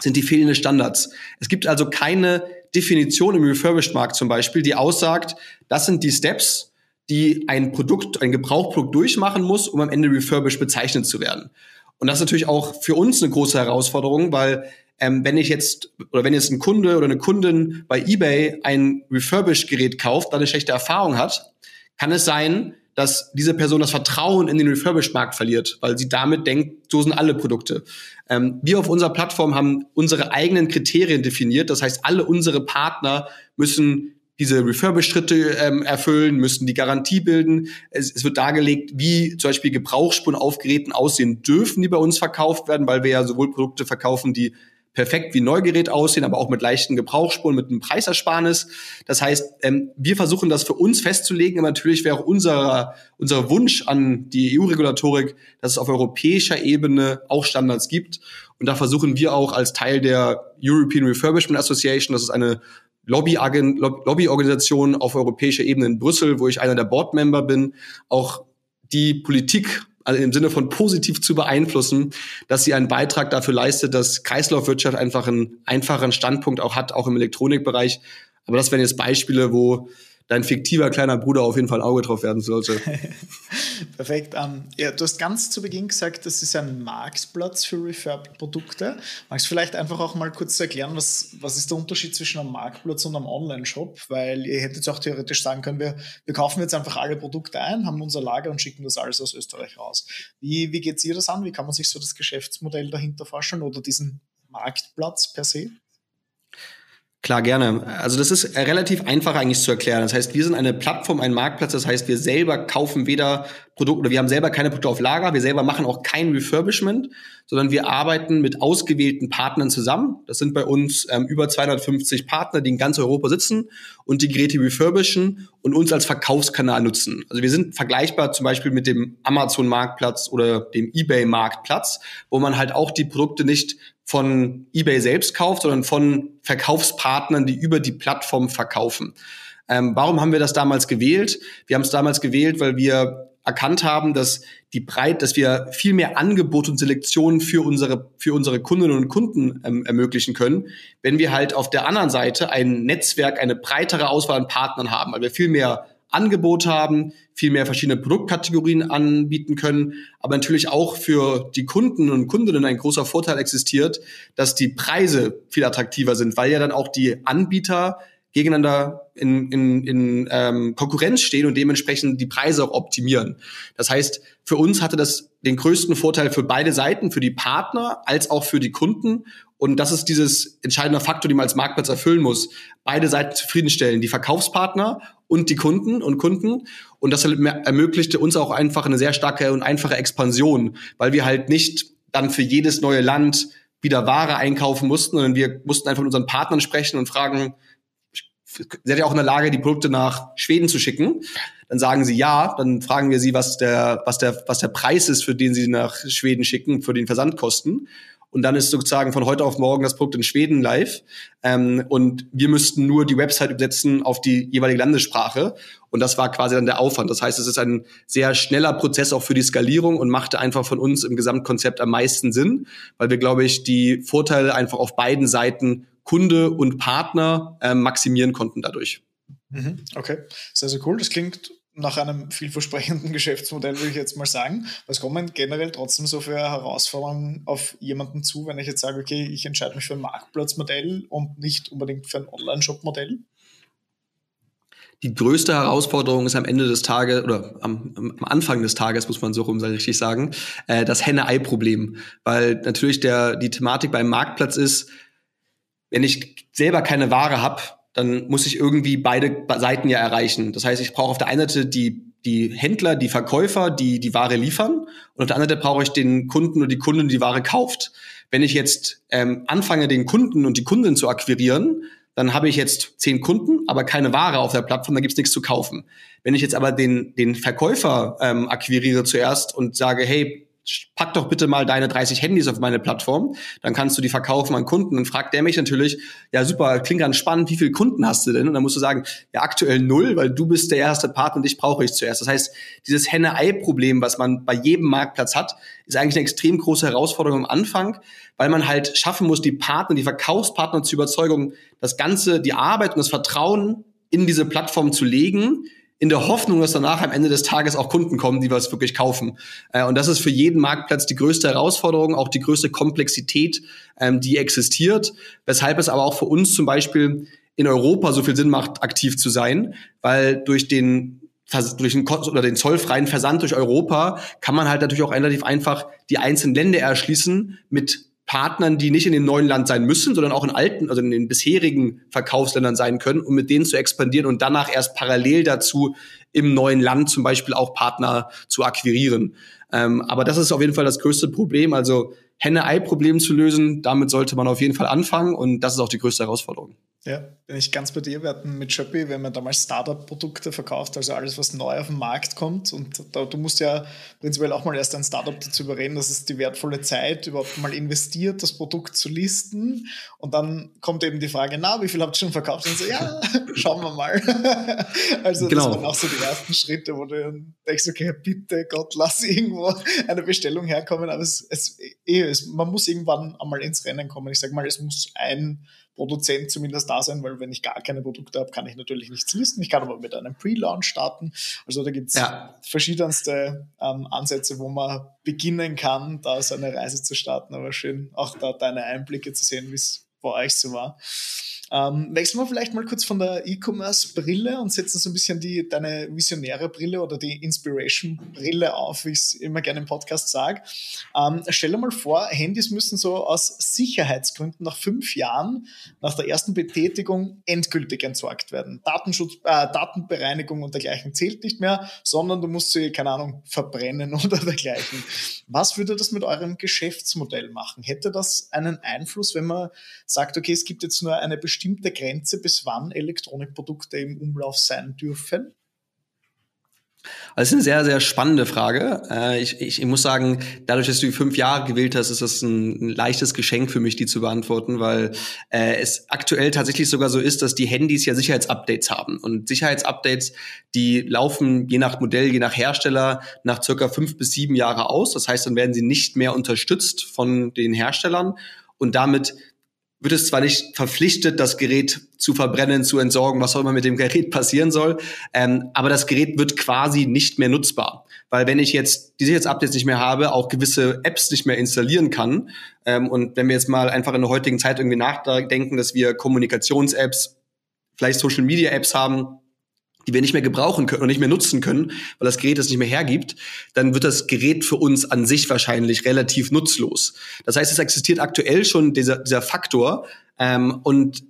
sind die fehlenden Standards. Es gibt also keine Definition im Refurbished-Markt zum Beispiel, die aussagt, das sind die Steps, die ein Produkt, ein Gebrauchprodukt durchmachen muss, um am Ende refurbished bezeichnet zu werden. Und das ist natürlich auch für uns eine große Herausforderung, weil ähm, wenn ich jetzt oder wenn jetzt ein Kunde oder eine Kundin bei eBay ein Refurbished-Gerät kauft, da eine schlechte Erfahrung hat, kann es sein, dass diese Person das Vertrauen in den Refurbished-Markt verliert, weil sie damit denkt, so sind alle Produkte. Ähm, wir auf unserer Plattform haben unsere eigenen Kriterien definiert. Das heißt, alle unsere Partner müssen diese Refurbish-Schritte ähm, erfüllen, müssen die Garantie bilden. Es, es, wird dargelegt, wie zum Beispiel Gebrauchsspuren auf Geräten aussehen dürfen, die bei uns verkauft werden, weil wir ja sowohl Produkte verkaufen, die perfekt wie Neugerät aussehen, aber auch mit leichten Gebrauchsspuren, mit einem Preisersparnis. Das heißt, ähm, wir versuchen das für uns festzulegen, aber natürlich wäre auch unser, unser Wunsch an die EU-Regulatorik, dass es auf europäischer Ebene auch Standards gibt. Und da versuchen wir auch als Teil der European Refurbishment Association, das ist eine Lobbyorganisation auf europäischer Ebene in Brüssel, wo ich einer der Boardmember bin, auch die Politik also im Sinne von positiv zu beeinflussen, dass sie einen Beitrag dafür leistet, dass Kreislaufwirtschaft einfach einen einfachen Standpunkt auch hat, auch im Elektronikbereich. Aber das wären jetzt Beispiele, wo dein fiktiver kleiner Bruder auf jeden Fall ein Auge drauf werden sollte.
Perfekt. Um, ähm, ja, du hast ganz zu Beginn gesagt, das ist ein Marktplatz für Refurbed-Produkte. Magst du vielleicht einfach auch mal kurz erklären, was, was ist der Unterschied zwischen einem Marktplatz und einem Online-Shop? Weil ihr hättet auch theoretisch sagen können, wir, wir kaufen jetzt einfach alle Produkte ein, haben unser Lager und schicken das alles aus Österreich raus. Wie, wie geht ihr das an? Wie kann man sich so das Geschäftsmodell dahinter vorstellen oder diesen Marktplatz per se?
Klar, gerne. Also das ist relativ einfach eigentlich zu erklären. Das heißt, wir sind eine Plattform, ein Marktplatz. Das heißt, wir selber kaufen weder Produkte oder wir haben selber keine Produkte auf Lager. Wir selber machen auch kein Refurbishment, sondern wir arbeiten mit ausgewählten Partnern zusammen. Das sind bei uns ähm, über 250 Partner, die in ganz Europa sitzen und die Geräte refurbischen und uns als Verkaufskanal nutzen. Also wir sind vergleichbar zum Beispiel mit dem Amazon-Marktplatz oder dem eBay-Marktplatz, wo man halt auch die Produkte nicht von eBay selbst kauft, sondern von Verkaufspartnern, die über die Plattform verkaufen. Ähm, warum haben wir das damals gewählt? Wir haben es damals gewählt, weil wir erkannt haben, dass die Breit, dass wir viel mehr Angebot und Selektion für unsere für unsere Kundinnen und Kunden ähm, ermöglichen können, wenn wir halt auf der anderen Seite ein Netzwerk, eine breitere Auswahl an Partnern haben, weil wir viel mehr Angebot haben, viel mehr verschiedene Produktkategorien anbieten können, aber natürlich auch für die Kunden und Kundinnen ein großer Vorteil existiert, dass die Preise viel attraktiver sind, weil ja dann auch die Anbieter gegeneinander in, in, in ähm, Konkurrenz stehen und dementsprechend die Preise auch optimieren. Das heißt, für uns hatte das den größten Vorteil für beide Seiten, für die Partner als auch für die Kunden. Und das ist dieses entscheidende Faktor, den man als Marktplatz erfüllen muss. Beide Seiten zufriedenstellen, die Verkaufspartner und die Kunden und Kunden. Und das ermöglichte uns auch einfach eine sehr starke und einfache Expansion, weil wir halt nicht dann für jedes neue Land wieder Ware einkaufen mussten, sondern wir mussten einfach mit unseren Partnern sprechen und fragen, seid ihr auch in der Lage, die Produkte nach Schweden zu schicken? Dann sagen sie ja, dann fragen wir sie, was der, was der, was der Preis ist, für den sie nach Schweden schicken, für den Versandkosten. Und dann ist sozusagen von heute auf morgen das Produkt in Schweden live. Ähm, und wir müssten nur die Website übersetzen auf die jeweilige Landessprache. Und das war quasi dann der Aufwand. Das heißt, es ist ein sehr schneller Prozess auch für die Skalierung und machte einfach von uns im Gesamtkonzept am meisten Sinn, weil wir, glaube ich, die Vorteile einfach auf beiden Seiten Kunde und Partner äh, maximieren konnten dadurch.
Mhm, okay, sehr, sehr cool. Das klingt nach einem vielversprechenden Geschäftsmodell, würde ich jetzt mal sagen. Was kommen generell trotzdem so für Herausforderungen auf jemanden zu, wenn ich jetzt sage, okay, ich entscheide mich für ein Marktplatzmodell und nicht unbedingt für ein Online-Shop-Modell?
Die größte Herausforderung ist am Ende des Tages oder am, am Anfang des Tages, muss man so rum richtig sagen, äh, das Henne-Ei-Problem. Weil natürlich der, die Thematik beim Marktplatz ist, wenn ich selber keine Ware habe, dann muss ich irgendwie beide Seiten ja erreichen. Das heißt, ich brauche auf der einen Seite die, die Händler, die Verkäufer, die die Ware liefern und auf der anderen Seite brauche ich den Kunden oder die Kundin, die die Ware kauft. Wenn ich jetzt ähm, anfange, den Kunden und die Kundin zu akquirieren, dann habe ich jetzt zehn Kunden, aber keine Ware auf der Plattform, da gibt's nichts zu kaufen. Wenn ich jetzt aber den, den Verkäufer ähm, akquiriere zuerst und sage, hey, pack doch bitte mal deine 30 Handys auf meine Plattform, dann kannst du die verkaufen an Kunden. Und fragt der mich natürlich, ja super, klingt ganz spannend, wie viele Kunden hast du denn? Und dann musst du sagen, ja aktuell null, weil du bist der erste Partner und dich brauche ich zuerst. Das heißt, dieses Henne-Ei-Problem, was man bei jedem Marktplatz hat, ist eigentlich eine extrem große Herausforderung am Anfang, weil man halt schaffen muss, die Partner, die Verkaufspartner zur Überzeugung, das Ganze, die Arbeit und das Vertrauen in diese Plattform zu legen, in der Hoffnung, dass danach am Ende des Tages auch Kunden kommen, die was wirklich kaufen. Äh, und das ist für jeden Marktplatz die größte Herausforderung, auch die größte Komplexität, ähm, die existiert. Weshalb es aber auch für uns zum Beispiel in Europa so viel Sinn macht, aktiv zu sein, weil durch den durch den, oder den zollfreien Versand durch Europa kann man halt natürlich auch relativ einfach die einzelnen Länder erschließen mit Partnern, die nicht in dem neuen Land sein müssen, sondern auch in alten, also in den bisherigen Verkaufsländern sein können, um mit denen zu expandieren und danach erst parallel dazu im neuen Land zum Beispiel auch Partner zu akquirieren. Ähm, aber das ist auf jeden Fall das größte Problem. Also Henne-Ei-Problem zu lösen, damit sollte man auf jeden Fall anfangen und das ist auch die größte Herausforderung.
Ja, bin ich ganz bei dir. Wir hatten mit Shopee, wir haben ja damals Startup-Produkte verkauft, also alles, was neu auf den Markt kommt. Und da, du musst ja prinzipiell auch mal erst ein Startup dazu überreden, dass es die wertvolle Zeit überhaupt mal investiert, das Produkt zu listen. Und dann kommt eben die Frage, na, wie viel habt ihr schon verkauft? Und so, ja, schauen wir mal. also genau. das waren auch so die ersten Schritte, wo du denkst, okay, bitte Gott, lass irgendwo eine Bestellung herkommen. Aber es, es, eh, es, man muss irgendwann einmal ins Rennen kommen. Ich sage mal, es muss ein Produzent zumindest da sein, weil wenn ich gar keine Produkte habe, kann ich natürlich nichts listen. Ich kann aber mit einem Pre-Launch starten. Also da gibt es ja. verschiedenste ähm, Ansätze, wo man beginnen kann, da seine Reise zu starten. Aber schön, auch da deine Einblicke zu sehen, wie es bei euch so war. Ähm, wechseln wir vielleicht mal kurz von der E-Commerce-Brille und setzen so ein bisschen die, deine visionäre Brille oder die Inspiration-Brille auf, wie ich es immer gerne im Podcast sage. Ähm, stell dir mal vor, Handys müssen so aus Sicherheitsgründen nach fünf Jahren nach der ersten Betätigung endgültig entsorgt werden. Datenschutz, äh, Datenbereinigung und dergleichen zählt nicht mehr, sondern du musst sie, keine Ahnung, verbrennen oder dergleichen. Was würde das mit eurem Geschäftsmodell machen? Hätte das einen Einfluss, wenn man sagt, okay, es gibt jetzt nur eine bestimmte bestimmte Grenze, bis wann Elektronikprodukte im Umlauf sein dürfen?
Also das ist eine sehr, sehr spannende Frage. Äh, ich, ich, ich muss sagen, dadurch, dass du fünf Jahre gewählt hast, ist das ein, ein leichtes Geschenk für mich, die zu beantworten, weil äh, es aktuell tatsächlich sogar so ist, dass die Handys ja Sicherheitsupdates haben. Und Sicherheitsupdates, die laufen je nach Modell, je nach Hersteller nach circa fünf bis sieben Jahre aus. Das heißt, dann werden sie nicht mehr unterstützt von den Herstellern. Und damit wird es zwar nicht verpflichtet, das Gerät zu verbrennen, zu entsorgen, was auch immer mit dem Gerät passieren soll, ähm, aber das Gerät wird quasi nicht mehr nutzbar. Weil wenn ich jetzt die Sicherheitsupdates nicht mehr habe, auch gewisse Apps nicht mehr installieren kann, ähm, und wenn wir jetzt mal einfach in der heutigen Zeit irgendwie nachdenken, dass wir Kommunikations-Apps, vielleicht Social-Media-Apps haben, die wir nicht mehr gebrauchen können und nicht mehr nutzen können, weil das Gerät es nicht mehr hergibt, dann wird das Gerät für uns an sich wahrscheinlich relativ nutzlos. Das heißt, es existiert aktuell schon dieser, dieser Faktor ähm, und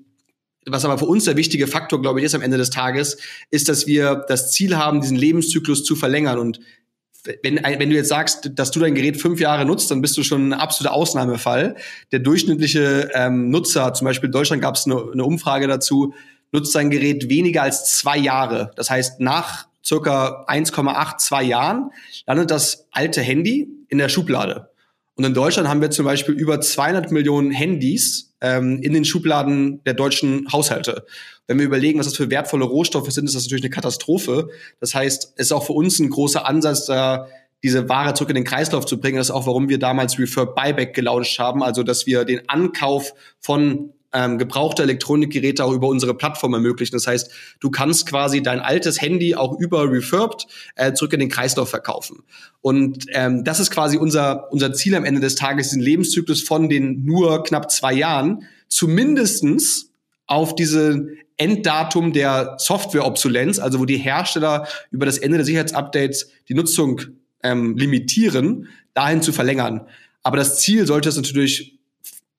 was aber für uns der wichtige Faktor, glaube ich, ist am Ende des Tages, ist, dass wir das Ziel haben, diesen Lebenszyklus zu verlängern. Und wenn, wenn du jetzt sagst, dass du dein Gerät fünf Jahre nutzt, dann bist du schon ein absoluter Ausnahmefall. Der durchschnittliche ähm, Nutzer, zum Beispiel in Deutschland gab es eine, eine Umfrage dazu, nutzt sein Gerät weniger als zwei Jahre. Das heißt, nach circa 1,82 Jahren landet das alte Handy in der Schublade. Und in Deutschland haben wir zum Beispiel über 200 Millionen Handys ähm, in den Schubladen der deutschen Haushalte. Wenn wir überlegen, was das für wertvolle Rohstoffe sind, ist das natürlich eine Katastrophe. Das heißt, es ist auch für uns ein großer Ansatz, da diese Ware zurück in den Kreislauf zu bringen. Das ist auch, warum wir damals Refurb Buyback gelauncht haben, also dass wir den Ankauf von ähm, gebrauchte Elektronikgeräte auch über unsere Plattform ermöglichen. Das heißt, du kannst quasi dein altes Handy auch über Refurbed äh, zurück in den Kreislauf verkaufen. Und ähm, das ist quasi unser, unser Ziel am Ende des Tages, den Lebenszyklus von den nur knapp zwei Jahren zumindestens auf diese Enddatum der Softwareobsolenz, also wo die Hersteller über das Ende der Sicherheitsupdates die Nutzung ähm, limitieren, dahin zu verlängern. Aber das Ziel sollte es natürlich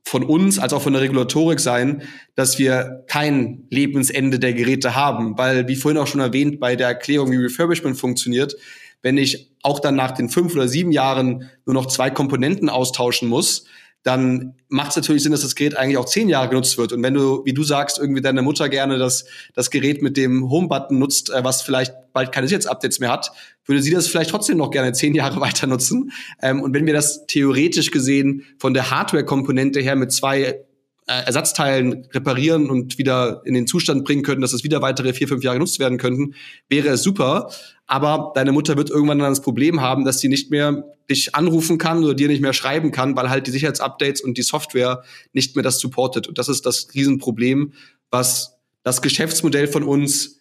von uns als auch von der Regulatorik sein, dass wir kein Lebensende der Geräte haben. Weil, wie vorhin auch schon erwähnt, bei der Erklärung, wie Refurbishment funktioniert, wenn ich auch dann nach den fünf oder sieben Jahren nur noch zwei Komponenten austauschen muss, dann macht es natürlich Sinn, dass das Gerät eigentlich auch zehn Jahre genutzt wird. Und wenn du, wie du sagst, irgendwie deine Mutter gerne das, das Gerät mit dem Home-Button nutzt, äh, was vielleicht bald keine Sicherheitsupdates mehr hat, würde sie das vielleicht trotzdem noch gerne zehn Jahre weiter nutzen. Ähm, und wenn wir das theoretisch gesehen von der Hardware-Komponente her mit zwei Ersatzteilen reparieren und wieder in den Zustand bringen könnten, dass es wieder weitere vier, fünf Jahre genutzt werden könnten, wäre es super. Aber deine Mutter wird irgendwann dann das Problem haben, dass sie nicht mehr dich anrufen kann oder dir nicht mehr schreiben kann, weil halt die Sicherheitsupdates und die Software nicht mehr das supportet. Und das ist das Riesenproblem, was das Geschäftsmodell von uns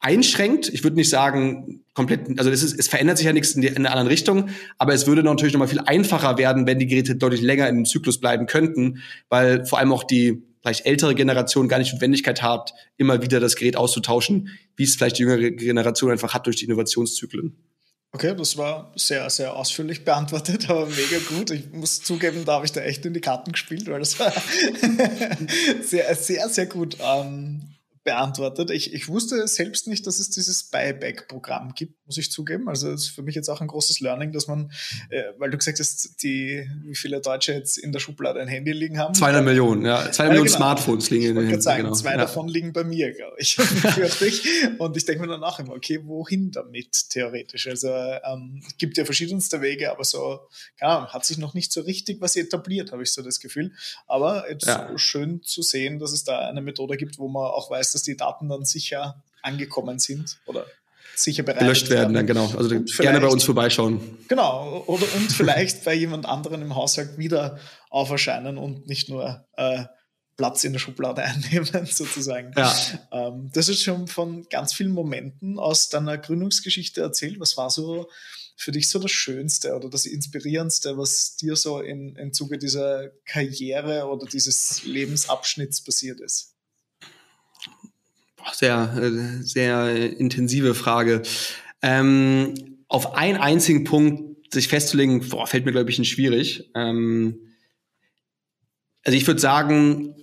einschränkt. Ich würde nicht sagen komplett, also es, ist, es verändert sich ja nichts in, die, in einer anderen Richtung, aber es würde natürlich noch mal viel einfacher werden, wenn die Geräte deutlich länger dem Zyklus bleiben könnten, weil vor allem auch die vielleicht ältere Generation gar nicht Notwendigkeit hat, immer wieder das Gerät auszutauschen, wie es vielleicht die jüngere Generation einfach hat durch die Innovationszyklen.
Okay, das war sehr, sehr ausführlich beantwortet, aber mega gut. Ich muss zugeben, da habe ich da echt in die Karten gespielt, weil das war sehr, sehr, sehr gut. Ähm, beantwortet. Ich, ich wusste selbst nicht, dass es dieses Buyback-Programm gibt, muss ich zugeben. Also das ist für mich jetzt auch ein großes Learning, dass man, äh, weil du gesagt hast, die, wie viele Deutsche jetzt in der Schublade ein Handy liegen haben.
200 Millionen, ja. 200 ja, Millionen genau. Smartphones liegen in den
Händen. Sagen, genau. Zwei ja. davon liegen bei mir, glaube ich. und ich denke mir danach immer, okay, wohin damit theoretisch? Also ähm, gibt ja verschiedenste Wege, aber so, keine Ahnung, hat sich noch nicht so richtig was etabliert, habe ich so das Gefühl. Aber jetzt ja. schön zu sehen, dass es da eine Methode gibt, wo man auch weiß, dass die Daten dann sicher angekommen sind oder sicher
bereit gelöscht werden. Dann genau. Also gerne bei uns vorbeischauen.
Genau. Oder und vielleicht bei jemand anderen im Haushalt wieder auferscheinen und nicht nur äh, Platz in der Schublade einnehmen, sozusagen. Ja. Ähm, das ist schon von ganz vielen Momenten aus deiner Gründungsgeschichte erzählt. Was war so für dich so das Schönste oder das Inspirierendste, was dir so in, im Zuge dieser Karriere oder dieses Lebensabschnitts passiert ist?
Sehr, äh, sehr intensive Frage. Ähm, auf einen einzigen Punkt sich festzulegen, boah, fällt mir, glaube ich, nicht schwierig. Ähm, also ich würde sagen,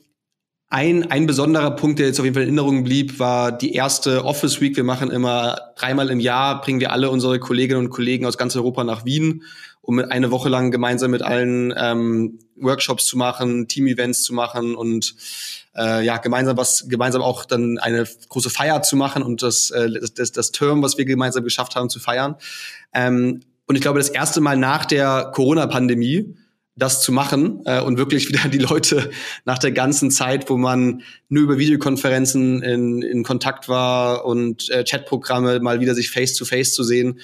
ein, ein besonderer Punkt, der jetzt auf jeden Fall in Erinnerung blieb, war die erste Office Week. Wir machen immer dreimal im Jahr, bringen wir alle unsere Kolleginnen und Kollegen aus ganz Europa nach Wien, um eine Woche lang gemeinsam mit allen ähm, Workshops zu machen, Team-Events zu machen und äh, ja gemeinsam was gemeinsam auch dann eine große Feier zu machen und das äh, das, das Term, was wir gemeinsam geschafft haben, zu feiern. Ähm, und ich glaube, das erste Mal nach der Corona-Pandemie das zu machen äh, und wirklich wieder die Leute nach der ganzen Zeit, wo man nur über Videokonferenzen in, in Kontakt war und äh, Chatprogramme mal wieder sich face to face zu sehen,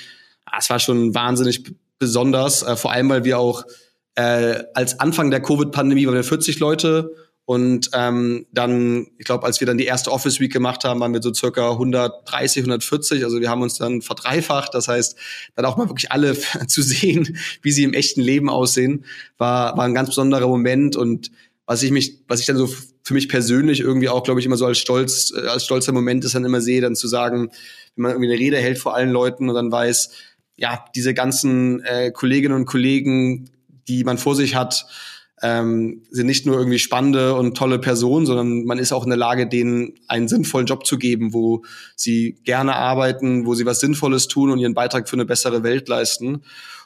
das war schon wahnsinnig besonders, äh, vor allem weil wir auch äh, als Anfang der Covid-Pandemie waren wir 40 Leute und ähm, dann, ich glaube, als wir dann die erste Office Week gemacht haben, waren wir so circa 130, 140. Also wir haben uns dann verdreifacht. Das heißt, dann auch mal wirklich alle zu sehen, wie sie im echten Leben aussehen, war, war ein ganz besonderer Moment. Und was ich mich, was ich dann so für mich persönlich irgendwie auch, glaube ich, immer so als stolz, äh, als stolzer Moment ist dann immer sehe, dann zu sagen, wenn man irgendwie eine Rede hält vor allen Leuten und dann weiß, ja, diese ganzen äh, Kolleginnen und Kollegen, die man vor sich hat, ähm, sind nicht nur irgendwie spannende und tolle Personen, sondern man ist auch in der Lage, denen einen sinnvollen Job zu geben, wo sie gerne arbeiten, wo sie was Sinnvolles tun und ihren Beitrag für eine bessere Welt leisten.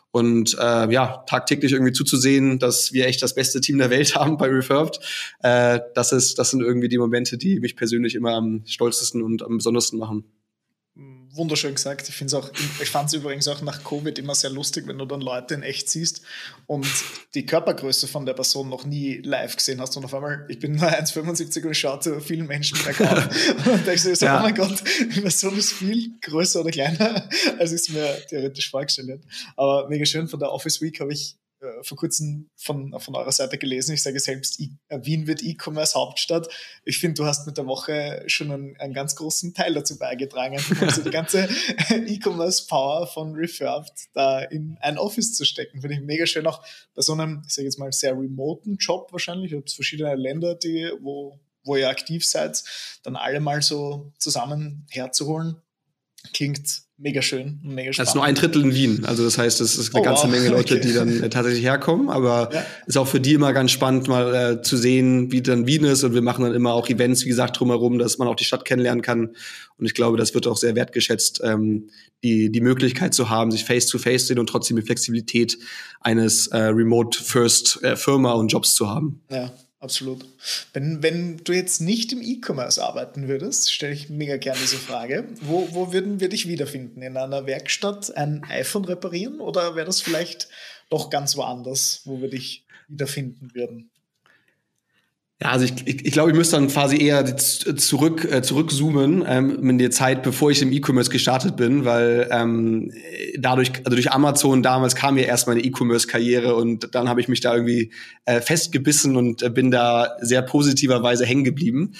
Und äh, ja, tagtäglich irgendwie zuzusehen, dass wir echt das beste Team der Welt haben bei Refurbed, äh, das ist, das sind irgendwie die Momente, die mich persönlich immer am stolzesten und am besondersten machen
wunderschön gesagt. Ich finde es auch, ich fand es übrigens auch nach Covid immer sehr lustig, wenn du dann Leute in echt siehst und die Körpergröße von der Person noch nie live gesehen hast und auf einmal, ich bin nur 1,75 und schaue zu vielen Menschen bergauf und ich so, ja. oh mein Gott, die Person ist viel größer oder kleiner, als ich es mir theoretisch vorgestellt habe. Aber mega schön, von der Office Week habe ich äh, vor kurzem von, von eurer Seite gelesen. Ich sage selbst, äh, Wien wird E-Commerce Hauptstadt. Ich finde, du hast mit der Woche schon einen, einen ganz großen Teil dazu beigetragen, also die ganze E-Commerce Power von Refurbed da in ein Office zu stecken. Finde ich mega schön, auch bei so einem, ich sage jetzt mal, sehr remoten Job wahrscheinlich. Ihr habt verschiedene Länder, die, wo, wo ihr aktiv seid, dann alle mal so zusammen herzuholen. Klingt mega schön und mega spannend.
Das ist nur ein Drittel in Wien. Also das heißt, es ist eine oh, ganze wow. Menge Leute, okay. die dann äh, tatsächlich herkommen. Aber ja. ist auch für die immer ganz spannend, mal äh, zu sehen, wie dann Wien ist. Und wir machen dann immer auch Events, wie gesagt, drumherum, dass man auch die Stadt kennenlernen kann. Und ich glaube, das wird auch sehr wertgeschätzt, ähm, die, die Möglichkeit zu haben, sich face-to-face zu sehen und trotzdem die Flexibilität eines äh, Remote-First-Firma äh, und Jobs zu haben.
Ja. Absolut. Wenn, wenn du jetzt nicht im E-Commerce arbeiten würdest, stelle ich mega gerne diese Frage. Wo, wo würden wir dich wiederfinden? In einer Werkstatt ein iPhone reparieren oder wäre das vielleicht doch ganz woanders, wo wir dich wiederfinden würden?
Ja, also ich, ich, ich glaube, ich müsste dann quasi eher zurück äh, zurückzoomen ähm, in die Zeit, bevor ich im E-Commerce gestartet bin, weil ähm, dadurch, also durch Amazon damals kam ja erst meine E-Commerce-Karriere und dann habe ich mich da irgendwie äh, festgebissen und äh, bin da sehr positiverweise hängen geblieben.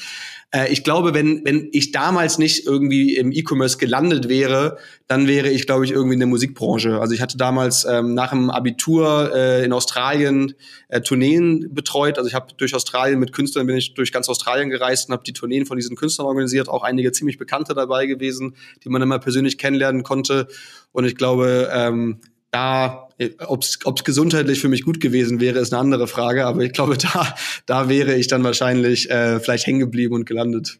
Äh, ich glaube, wenn, wenn ich damals nicht irgendwie im E-Commerce gelandet wäre, dann wäre ich, glaube ich, irgendwie in der Musikbranche. Also ich hatte damals ähm, nach dem Abitur äh, in Australien äh, Tourneen betreut. Also ich habe durch Australien mit Künstlern bin ich durch ganz Australien gereist und habe die Tourneen von diesen Künstlern organisiert. Auch einige ziemlich Bekannte dabei gewesen, die man immer persönlich kennenlernen konnte. Und ich glaube, ähm, da, ob es gesundheitlich für mich gut gewesen wäre, ist eine andere Frage. Aber ich glaube, da, da wäre ich dann wahrscheinlich äh, vielleicht hängen geblieben und gelandet.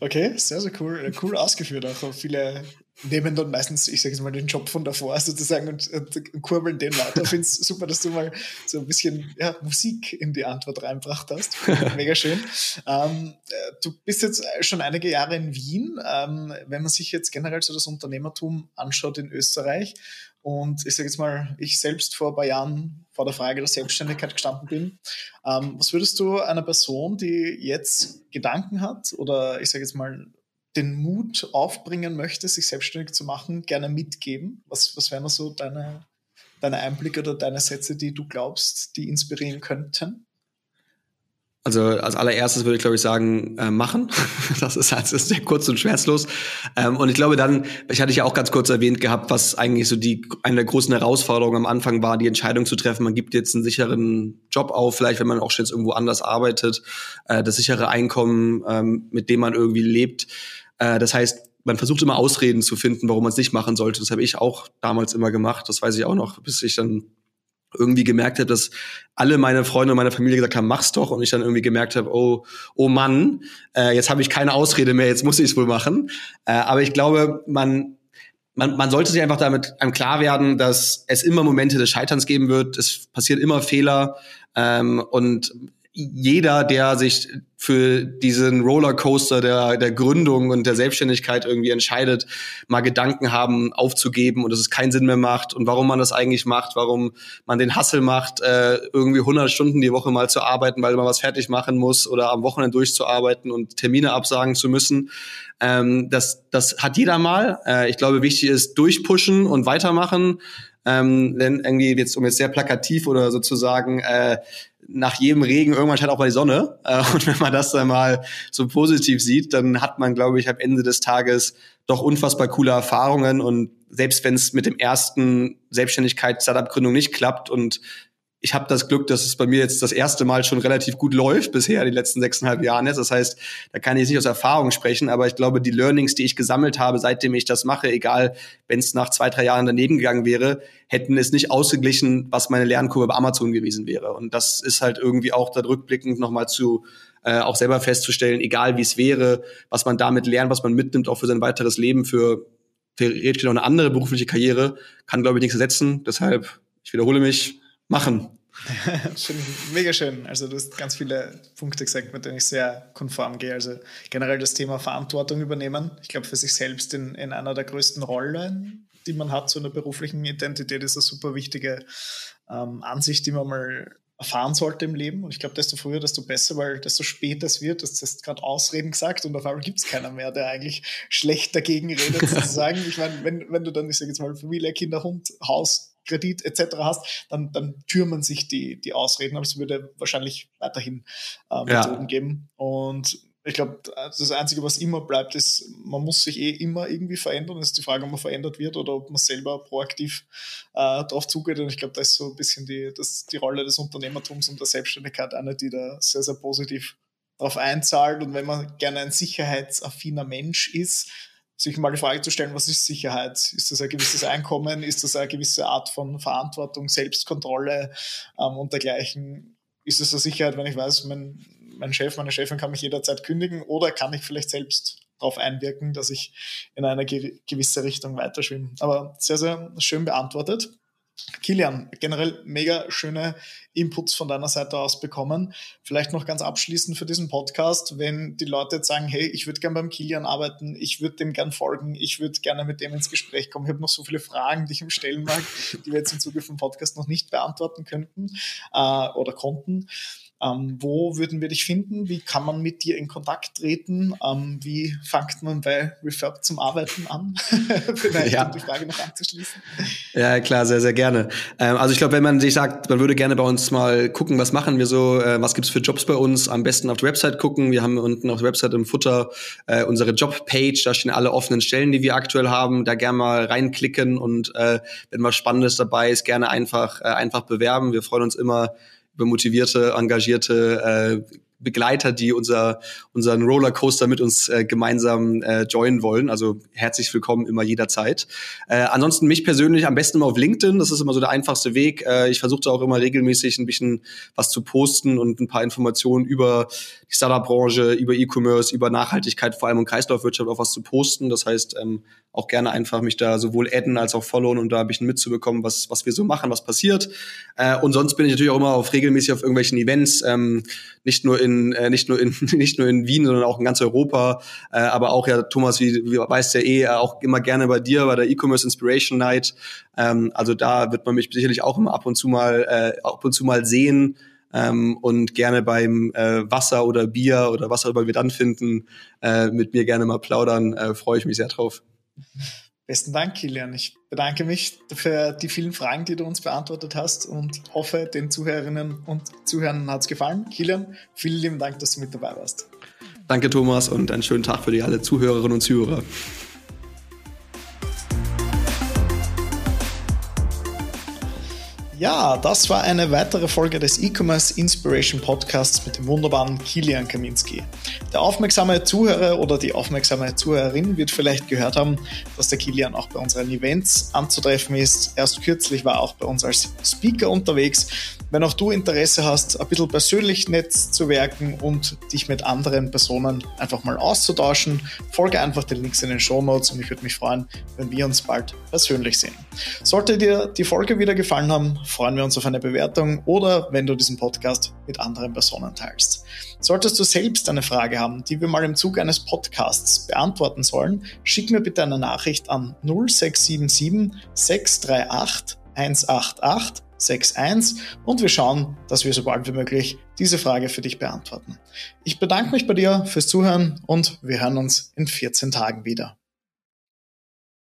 Okay, sehr, sehr cool. Cool ausgeführt. Auch viele nehmen dann meistens, ich sage jetzt mal, den Job von davor sozusagen und, und kurbeln den weiter. Ich finde es super, dass du mal so ein bisschen ja, Musik in die Antwort reinbracht hast. Mega schön. Ähm, äh, du bist jetzt schon einige Jahre in Wien. Ähm, wenn man sich jetzt generell so das Unternehmertum anschaut in Österreich und ich sage jetzt mal, ich selbst vor ein paar Jahren vor der Frage der Selbstständigkeit gestanden bin, ähm, was würdest du einer Person, die jetzt Gedanken hat oder ich sage jetzt mal den Mut aufbringen möchte, sich selbstständig zu machen, gerne mitgeben? Was, was wären so deine, deine Einblicke oder deine Sätze, die du glaubst, die inspirieren könnten?
Also als allererstes würde ich, glaube ich, sagen, äh, machen. Das ist, das ist sehr kurz und schmerzlos. Ähm, und ich glaube dann, ich hatte ja auch ganz kurz erwähnt gehabt, was eigentlich so die eine der großen Herausforderungen am Anfang war, die Entscheidung zu treffen. Man gibt jetzt einen sicheren Job auf, vielleicht wenn man auch schon jetzt irgendwo anders arbeitet, äh, das sichere Einkommen, ähm, mit dem man irgendwie lebt. Äh, das heißt, man versucht immer Ausreden zu finden, warum man es nicht machen sollte. Das habe ich auch damals immer gemacht. Das weiß ich auch noch, bis ich dann irgendwie gemerkt habe, dass alle meine Freunde und meine Familie gesagt haben, mach's doch. Und ich dann irgendwie gemerkt habe, oh, oh Mann, äh, jetzt habe ich keine Ausrede mehr, jetzt muss ich es wohl machen. Äh, aber ich glaube, man, man, man sollte sich einfach damit einem klar werden, dass es immer Momente des Scheiterns geben wird. Es passieren immer Fehler. Ähm, und jeder, der sich für diesen Rollercoaster der, der Gründung und der Selbstständigkeit irgendwie entscheidet, mal Gedanken haben, aufzugeben und dass es keinen Sinn mehr macht und warum man das eigentlich macht, warum man den Hassel macht, äh, irgendwie 100 Stunden die Woche mal zu arbeiten, weil man was fertig machen muss oder am Wochenende durchzuarbeiten und Termine absagen zu müssen. Ähm, das, das hat jeder mal. Äh, ich glaube, wichtig ist durchpushen und weitermachen. Ähm, denn irgendwie jetzt, um jetzt sehr plakativ oder sozusagen äh, nach jedem Regen irgendwann scheint auch mal die Sonne. Äh, und wenn man das dann mal so positiv sieht, dann hat man, glaube ich, am Ende des Tages doch unfassbar coole Erfahrungen. Und selbst wenn es mit dem ersten Selbstständigkeit-Startup-Gründung nicht klappt und ich habe das Glück, dass es bei mir jetzt das erste Mal schon relativ gut läuft bisher, die letzten sechseinhalb Jahren jetzt. Das heißt, da kann ich nicht aus Erfahrung sprechen, aber ich glaube, die Learnings, die ich gesammelt habe, seitdem ich das mache, egal, wenn es nach zwei, drei Jahren daneben gegangen wäre, hätten es nicht ausgeglichen, was meine Lernkurve bei Amazon gewesen wäre. Und das ist halt irgendwie auch da rückblickend nochmal zu äh, auch selber festzustellen, egal wie es wäre, was man damit lernt, was man mitnimmt, auch für sein weiteres Leben, für theoretisch noch eine andere berufliche Karriere, kann, glaube ich, nichts ersetzen. Deshalb, ich wiederhole mich, machen.
schön, mega schön. Also du hast ganz viele Punkte gesagt, mit denen ich sehr konform gehe. Also generell das Thema Verantwortung übernehmen. Ich glaube, für sich selbst in, in einer der größten Rollen, die man hat, so einer beruflichen Identität, ist eine super wichtige ähm, Ansicht, die man mal erfahren sollte im Leben. Und ich glaube, desto früher, desto besser, weil desto später es wird, das hast gerade Ausreden gesagt und auf einmal gibt es keiner mehr, der eigentlich schlecht dagegen redet, sozusagen. ich meine, wenn, wenn du dann, ich sage jetzt mal, Familie, Kinder, Hund, Haus, Kredit etc. hast, dann, dann türmen sich die, die Ausreden, aber es würde wahrscheinlich weiterhin äh, Methoden ja. geben. Und ich glaube, das Einzige, was immer bleibt, ist, man muss sich eh immer irgendwie verändern. Es ist die Frage, ob man verändert wird oder ob man selber proaktiv äh, darauf zugeht. Und ich glaube, da ist so ein bisschen die, das, die Rolle des Unternehmertums und der Selbstständigkeit eine, die da sehr, sehr positiv darauf einzahlt. Und wenn man gerne ein sicherheitsaffiner Mensch ist, sich mal die Frage zu stellen, was ist Sicherheit? Ist das ein gewisses Einkommen? Ist das eine gewisse Art von Verantwortung, Selbstkontrolle ähm, und dergleichen? Ist es eine Sicherheit, wenn ich weiß, mein, mein Chef, meine Chefin kann mich jederzeit kündigen oder kann ich vielleicht selbst darauf einwirken, dass ich in eine ge gewisse Richtung weiterschwimme? Aber sehr, sehr schön beantwortet. Kilian, generell mega schöne Inputs von deiner Seite aus bekommen. Vielleicht noch ganz abschließend für diesen Podcast, wenn die Leute jetzt sagen, hey, ich würde gern beim Kilian arbeiten, ich würde dem gern folgen, ich würde gerne mit dem ins Gespräch kommen. Ich habe noch so viele Fragen, die ich ihm stellen mag, die wir jetzt im Zuge vom Podcast noch nicht beantworten könnten äh, oder konnten. Ähm, wo würden wir dich finden? Wie kann man mit dir in Kontakt treten? Ähm, wie fängt man bei Refurb zum Arbeiten an? Vielleicht, ja. um die Frage noch anzuschließen.
Ja, klar, sehr, sehr gerne. Ähm, also ich glaube, wenn man sich sagt, man würde gerne bei uns mal gucken, was machen wir so, äh, was gibt's für Jobs bei uns, am besten auf der Website gucken. Wir haben unten auf der Website im Futter äh, unsere Jobpage, da stehen alle offenen Stellen, die wir aktuell haben. Da gerne mal reinklicken und äh, wenn was Spannendes dabei ist, gerne einfach, äh, einfach bewerben. Wir freuen uns immer, motivierte, engagierte äh, Begleiter, die unser, unseren Rollercoaster mit uns äh, gemeinsam äh, joinen wollen. Also herzlich willkommen immer jederzeit. Äh, ansonsten mich persönlich am besten immer auf LinkedIn. Das ist immer so der einfachste Weg. Äh, ich versuche da auch immer regelmäßig ein bisschen was zu posten und ein paar Informationen über die Startup-Branche, über E-Commerce, über Nachhaltigkeit, vor allem und Kreislaufwirtschaft auch was zu posten. Das heißt, ähm, auch gerne einfach mich da sowohl adden als auch followen und da ein bisschen mitzubekommen, was, was wir so machen, was passiert. Äh, und sonst bin ich natürlich auch immer auf regelmäßig auf irgendwelchen Events, ähm, nicht nur in äh, nicht nur in nicht nur in Wien, sondern auch in ganz Europa. Äh, aber auch ja, Thomas, wie, wie weißt ja eh, auch immer gerne bei dir bei der E-Commerce Inspiration Night. Ähm, also da wird man mich sicherlich auch immer ab und zu mal äh, ab und zu mal sehen. Ähm, und gerne beim äh, Wasser oder Bier oder was auch immer wir dann finden, äh, mit mir gerne mal plaudern, äh, freue ich mich sehr drauf.
Besten Dank, Kilian. Ich bedanke mich für die vielen Fragen, die du uns beantwortet hast und hoffe, den Zuhörerinnen und Zuhörern hat es gefallen. Kilian, vielen lieben Dank, dass du mit dabei warst.
Danke, Thomas, und einen schönen Tag für die alle Zuhörerinnen und Zuhörer.
Ja, das war eine weitere Folge des E-Commerce Inspiration Podcasts mit dem wunderbaren Kilian Kaminski. Der aufmerksame Zuhörer oder die aufmerksame Zuhörerin wird vielleicht gehört haben, dass der Kilian auch bei unseren Events anzutreffen ist. Erst kürzlich war er auch bei uns als Speaker unterwegs. Wenn auch du Interesse hast, ein bisschen persönlich nett zu werken und dich mit anderen Personen einfach mal auszutauschen, folge einfach den Links in den Show Notes und ich würde mich freuen, wenn wir uns bald persönlich sehen. Sollte dir die Folge wieder gefallen haben, freuen wir uns auf eine Bewertung oder wenn du diesen Podcast mit anderen Personen teilst. Solltest du selbst eine Frage haben, die wir mal im Zuge eines Podcasts beantworten sollen, schick mir bitte eine Nachricht an 0677 638 188 61 und wir schauen, dass wir so bald wie möglich diese Frage für dich beantworten. Ich bedanke mich bei dir fürs Zuhören und wir hören uns in 14 Tagen wieder.